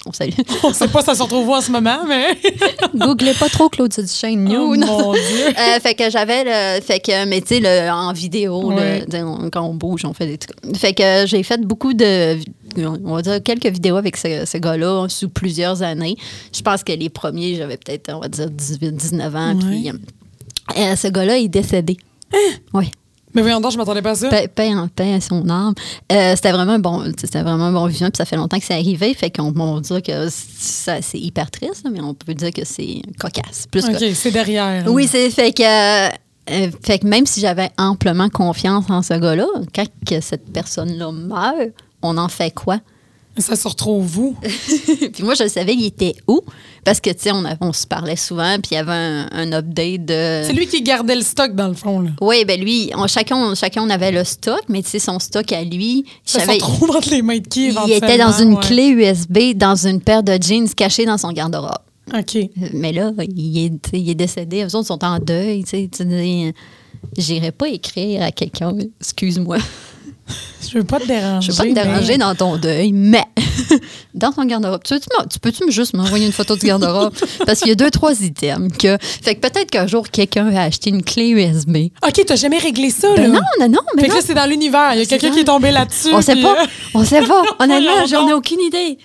On salue. On sait pas si ça se retrouve où en ce moment, mais. Googlez pas trop Claudia Duchesne, Oh nude. mon Dieu. Euh, fait que j'avais le. Fait que, mais tu sais, en vidéo, Ouais. on- quand on bouge, on fait des trucs. Fait que j'ai fait beaucoup de. On va dire quelques vidéos avec ce, ce gars-là sous plusieurs années. Je pense que les premiers, j'avais peut-être, on va dire, 18, 19 ans. Ouais. Puis, euh, ce gars-là est décédé. Oui. Mais voyons donc, je m'attendais pas à ça. Paix, paix en paix à son âme. Euh, c'était vraiment un bon, c'était vraiment un bon vivant, puis ça fait longtemps que c'est arrivé, fait qu'on on dire que ça, c'est hyper triste, mais on peut dire que c'est cocasse. Plus OK, c'est derrière. oui, c'est fait que, euh, fait que même si j'avais amplement confiance en ce gars-là, quand que cette personne-là meurt, on en fait quoi? Ça se retrouve où? puis moi, je savais il était où, parce que, tu sais, on, on se parlait souvent, puis il y avait un, un update de... C'est lui qui gardait le stock, dans le fond. Là. Oui, ben lui, on, chacun, chacun on avait le stock, mais tu sais, son stock à lui, Ça se retrouve entre les mains de qui, il était dans une ouais. clé USB, dans une paire de jeans cachée dans son garde-robe. OK. Mais là, il est, il est décédé. Eux autres sont en deuil. Tu sais, tu dis, J'irais pas écrire à quelqu'un, excuse-moi. Je veux pas te déranger. Je veux pas te déranger mais- dans ton deuil, mais dans ton garde-robe. Tu, peux-tu tu juste m'envoyer une photo du garde-robe? Parce qu'il y a deux, trois items. Que, fait que peut-être qu'un jour, quelqu'un a acheté une clé USB. OK, t'as jamais réglé ça, Ben là? non, non, non, mais Fait que là, c'est dans l'univers. Il y a quelqu'un qui est tombé là-dessus. On sait pas. euh, On sait pas. Honnêtement, j'en ai aucune idée.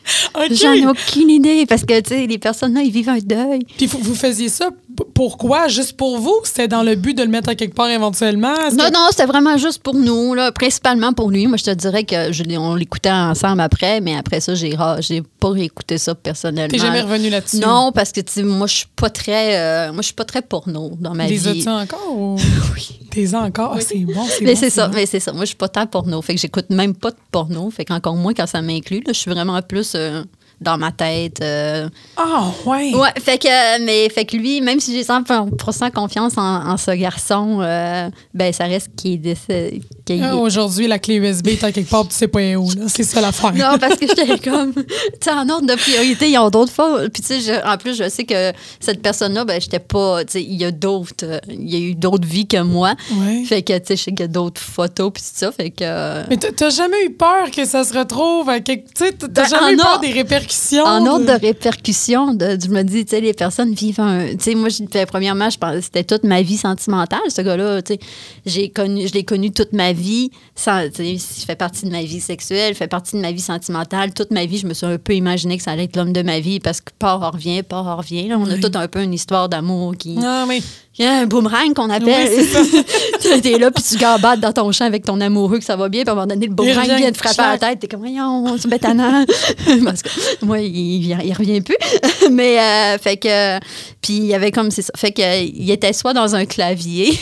J'en ai aucune idée. Parce que, tu sais, les personnes là, ils vivent un deuil. Puis vous, vous faisiez ça pourquoi? Juste pour vous? C'était dans le but de le mettre à quelque part éventuellement? Non, que- non, c'était vraiment juste pour nous, là, principalement pour lui. Moi, je te dirais que je on l'écoutait ensemble après, mais après ça, j'ai j'ai pas réécouté ça personnellement. T'es jamais revenu là-dessus? Non, parce que tu sais, moi, je suis pas très, euh, moi, je suis pas très porno dans ma Les vie. as-tu encore? Ou... Oui. T'es encore? C'est bon, c'est Mais bon, c'est ça, bon. mais c'est ça. Moi, je suis pas tant porno. Fait que j'écoute même pas de porno. Fait qu'encore moins quand ça m'inclut. là, Je suis vraiment plus euh, dans ma tête. euh, Ah, ouais. Ouais, fait que, mais fait que lui, même si j'ai 100% confiance en, en ce garçon, euh, ben ça reste qu'il est décédé. Ah, est- Aujourd'hui, la clé USB est à quelque part, tu sais pas où. là. C'est ça l'affaire. Non, parce que j'étais comme, tu sais, en ordre de priorité, ils ont d'autres fois. Puis, tu sais, en plus, je sais que cette personne-là, ben, j'étais pas, tu sais, il y a d'autres, euh, il y a eu d'autres vies que moi. Ouais. Fait que, tu sais, je sais qu'il y a d'autres photos, puis tout ça. Fait que, euh, Mais t'as- jamais eu peur que ça se retrouve à quelque... Tu sais, t'as Ben, jamais eu peur des répercussions? En ordre de- de répercussion, de, je me dis, tu sais, les personnes vivent un. Tu sais, moi, premièrement, je pense c'était toute ma vie sentimentale, ce gars-là. Tu sais, j'ai connu, je l'ai connu toute ma vie. Sans, tu sais, il fait partie de ma vie sexuelle, il fait partie de ma vie sentimentale. Toute ma vie, je me suis un peu imaginé que ça allait être l'homme de ma vie parce que part en revient, part en revient. Là, on a Oui. tout un peu une histoire d'amour qui. Non, mais... Il y a un boomerang qu'on appelle. Oui, T'es là, puis tu gambates dans ton champ avec ton amoureux, que ça va bien, puis à un moment donné, le boomerang revient, vient te frapper à la tête. T'es comme, voyons, c'est bétonnant. Parce que moi, il, vient- il revient plus. Mais, euh, fait que. Puis, il y avait comme, c'est ça. Fait que, euh, il était soit dans un clavier,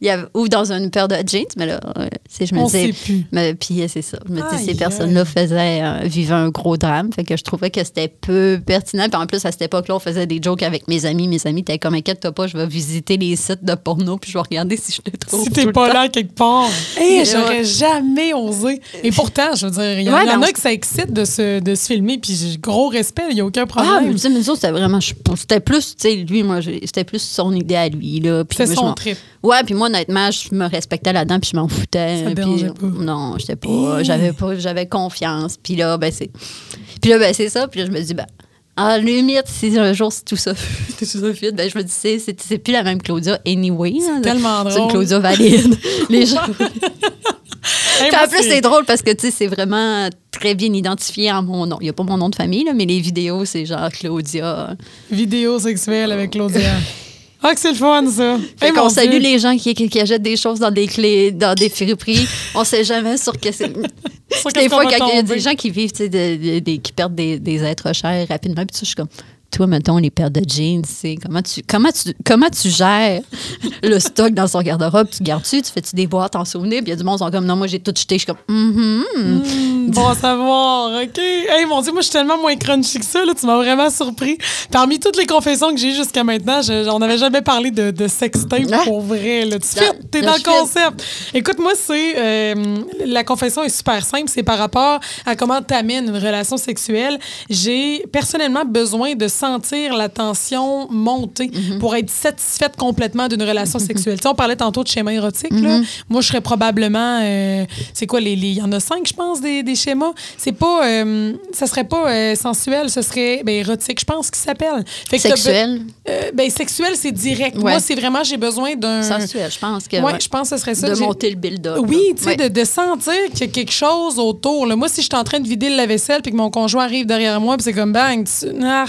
il y avait, ou dans une paire de jeans, mais là, euh, je me disais. puis, euh, c'est ça. Je me dis, Aïe, ces personnes-là faisaient, euh, vivaient un gros drame. Fait que je trouvais que c'était peu pertinent. Puis en plus, à cette époque-là, on faisait des jokes avec mes amis. Mes amis étaient comme, inquiète-toi pas, je vais visiter les sites de porno, puis je vais regarder si je te trouve. Si t'es pas là quelque part. Hey, j'aurais jamais osé. Et pourtant, je veux dire, il y, en- Ouais, il y en a que ça excite de se, de se filmer, puis j'ai gros respect, il n'y a aucun Ah, problème. mais tu sais, mais c'était vraiment. C'était plus, tu sais, lui, moi, c'était plus son idée à lui, là. Je son trip. Ouais, puis moi, honnêtement, je me respectais là-dedans, puis je m'en foutais. Ça puis, pas? Non, j'étais pas. J'avais pas. J'avais confiance. Puis là, ben, c'est. Puis là, ben, c'est ça. Puis là, je me dis, ben. En limite, si un jour c'est tout ça, tout ça ben je me dis, c'est, c'est, c'est plus la même Claudia anyway. là. tellement C'est une drôle. Claudia valide. Les gens. Hey, en plus, c'est drôle parce que, tu sais, c'est vraiment très bien identifié en mon nom. Il n'y a pas mon nom de famille, là, mais les vidéos, c'est genre Claudia. Vidéo sexuelle avec Claudia. Ah, que c'est le fun, ça. Fait Hey, qu'on mon salue Dieu. les gens qui, qui, qui achètent des choses dans des clés, dans des friperies. On sait jamais sur que c'est. Des fois, quand il y a des gens qui vivent, de- de- qui perdent des, des êtres chers rapidement, puis je suis comme. Toi, mettons, les paires de jeans, c'est comment tu, comment, tu, comment tu gères le stock dans son garde-robe? Tu gardes-tu? Tu fais-tu des boîtes en souvenir? Puis il y a du monde qui sont comme, non, moi, j'ai tout jeté. Je suis comme, Mhm. Hmm, bon à savoir, OK. Hey, mon Dieu, moi, je suis tellement moins crunchy que ça. Là, tu m'as vraiment surpris. Parmi toutes les confessions que j'ai eues jusqu'à maintenant, je- on n'avait jamais parlé de, de sextape Ah. pour vrai. Là. Tu Là, fais, t'es là, dans le concept. Écoute, moi, c'est... euh, la confession est super simple. C'est par rapport à comment tu amènes une relation sexuelle. J'ai personnellement besoin de sentir la tension monter Mhm. pour être satisfaite complètement d'une relation sexuelle. Tu sais, on parlait tantôt de schéma érotique. là. Mhm. Moi, je serais probablement. euh, c'est quoi, les. Il y en a cinq, je pense, des, des schémas. C'est pas. euh, ça serait pas euh, sensuel, ce serait ben, érotique, je pense qu'il s'appelle. Fait que Sexuel, ben, sexuel, c'est direct. Ouais. Moi, c'est vraiment, j'ai besoin d'un. sensuel, je pense que. Ouais. je pense que ce serait ça. de J'ai- monter le build-up. oui, tu sais, Ouais. de, de sentir qu'il y a quelque chose autour. là. Moi, si je suis en train de vider le lave-vaisselle puis que mon conjoint arrive derrière moi puis c'est comme bang, tu- ah,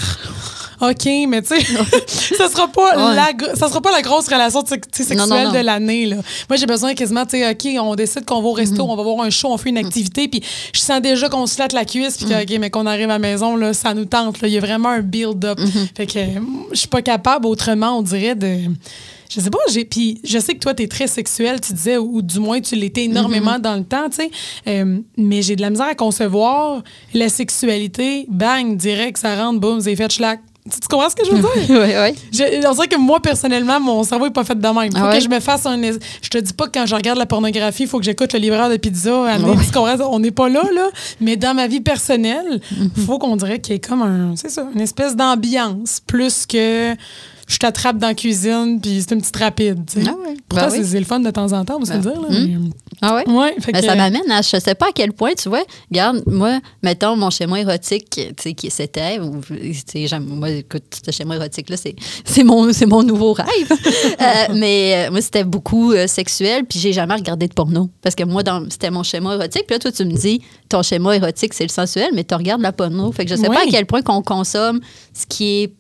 OK, mais tu sais, ça sera pas Ouais. la ça sera pas la grosse relation Non, sexuelle non, non. de l'année là. Moi, j'ai besoin quasiment tu sais, OK, on décide qu'on va au resto, Mhm. on va voir un show, on fait une activité puis je sens déjà qu'on se flatte la cuisse puis que Mhm. OK, mais qu'on arrive à la maison là, ça nous tente là, il y a vraiment un build-up. Mhm. Fait que euh, je suis pas capable autrement, on dirait de je sais pas, j'ai puis je sais que toi tu es très sexuel, tu disais ou, du moins tu l'étais énormément Mhm. dans le temps, tu sais. Euh, mais j'ai de la misère à concevoir la sexualité, bang, direct ça rentre, boum, c'est fait schlack. Tu, tu comprends ce que je veux dire? Oui, oui. je, on dirait que moi, personnellement, mon cerveau n'est pas fait de même. Faut Ah ouais? que je me fasse un. Je te dis pas que quand je regarde la pornographie, il faut que j'écoute le livreur de pizza. Ouais. comprends? On n'est pas là, là. Mais dans ma vie personnelle, il faut qu'on dirait qu'il y ait comme un. C'est ça, une espèce d'ambiance. Plus que je t'attrape dans la cuisine, puis c'est une petite rapide. tu sais. Ah ouais. Pourtant, Ben oui. c'est le fun de temps en temps, on va se Ben, dire. Là, hum. Ah ouais? Ouais, fait Ben, que- ça m'amène à, je sais pas à quel point, tu vois, regarde, moi, mettons, mon schéma érotique, tu sais, qui c'était, ou, moi, écoute, ce schéma érotique-là, c'est, c'est mon, c'est mon nouveau rêve. Euh, mais euh, moi, c'était beaucoup euh, sexuel, puis j'ai jamais regardé de porno. Parce que moi, dans, c'était mon schéma érotique. Puis là, toi, tu me dis, ton schéma érotique, c'est le sensuel, mais tu regardes la porno. Fait que je sais Oui. pas à quel point qu'on consomme ce qui est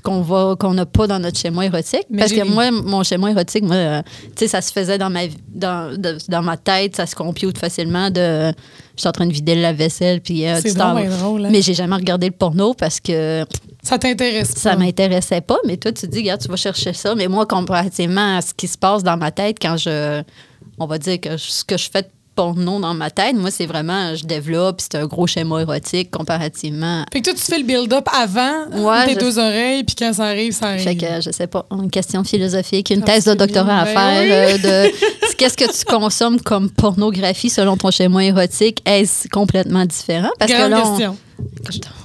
qu'on va qu'on n'a pas dans notre schéma érotique. Mais parce que moi mon schéma érotique moi euh, tu sais ça se faisait dans ma dans, de- dans ma tête ça se compute facilement de je suis en train de vider la vaisselle puis euh, tu drôle, hein. mais j'ai jamais regardé le porno parce que Ça t'intéresse ça m'intéressait pas mais toi tu dis regarde tu vas chercher ça. Mais moi comparativement à ce qui se passe dans ma tête quand je on va dire que je- ce que je fais porno dans ma tête moi c'est vraiment je développe c'est un gros schéma érotique comparativement Fait que toi, tu fais le build-up avant Ouais, tes je- deux oreilles, puis quand ça arrive, ça arrive. Fait que, je sais pas, une question philosophique, une thèse de doctorat à faire euh, de qu'est-ce que tu consommes comme pornographie selon ton schéma érotique. Est-ce complètement différent? Parce Grande que là, on- question.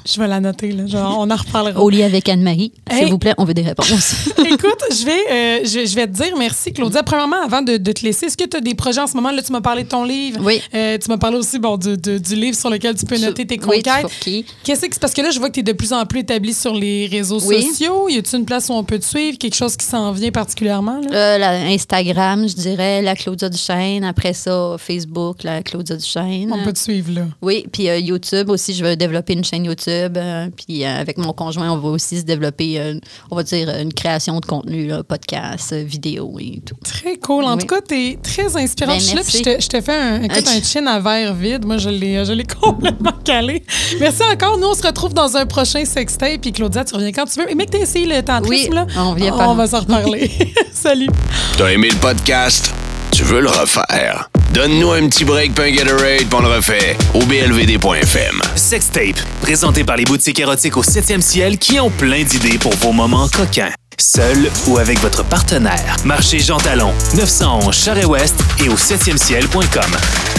Je vais la noter, là. Genre, on en reparlera. au lit avec Anne-Marie, Hey. s'il vous plaît, on veut des réponses. Écoute, je vais, euh, je, je vais te dire merci, Claudia. Premièrement, avant de, de te laisser, est-ce que tu as des projets en ce moment? Là, tu m'as parlé de ton livre. Oui. Euh, tu m'as parlé aussi bon, du, du- du livre sur lequel tu peux noter tes Oui, conquêtes. qui? Qu'est-ce que c'est? Parce que là, je vois que tu es de plus en plus établi sur les réseaux Oui. sociaux. Y a-t-il une place où on peut te suivre? Quelque chose qui s'en vient particulièrement? Là? Euh, la- Instagram, je dirais, la Claudia Duchesne. Après ça, Facebook, la Claudia Duchesne. On peut te suivre là. Oui, puis YouTube aussi, je veux développer une chaîne YouTube. euh, puis euh, avec mon conjoint, on va aussi se développer, euh, on va dire, une création de contenu, là, podcast, euh, vidéo et tout. Très cool. En Oui. tout cas, tu es très inspirante. Ben, je suis là, puis je te, je te fais un, écoute, Ah, un chin à verre vide. Moi, je l'ai, je l'ai complètement calé. Merci encore. Nous, on se retrouve dans un prochain sextape. Puis Claudia, tu reviens quand tu veux. Et mec, t'as essayé le tantrisme, Oui, là? on vient On par- va s'en reparler. Salut. T'as aimé le podcast? Tu veux le refaire? Donne-nous un petit break puis on le refait au blvd.fm. Sextape, présenté par les boutiques érotiques au 7e ciel qui ont plein d'idées pour vos moments coquins. Seul ou avec votre partenaire. Marché Jean Talon, 911 Charest-Ouest et au 7e ciel.com.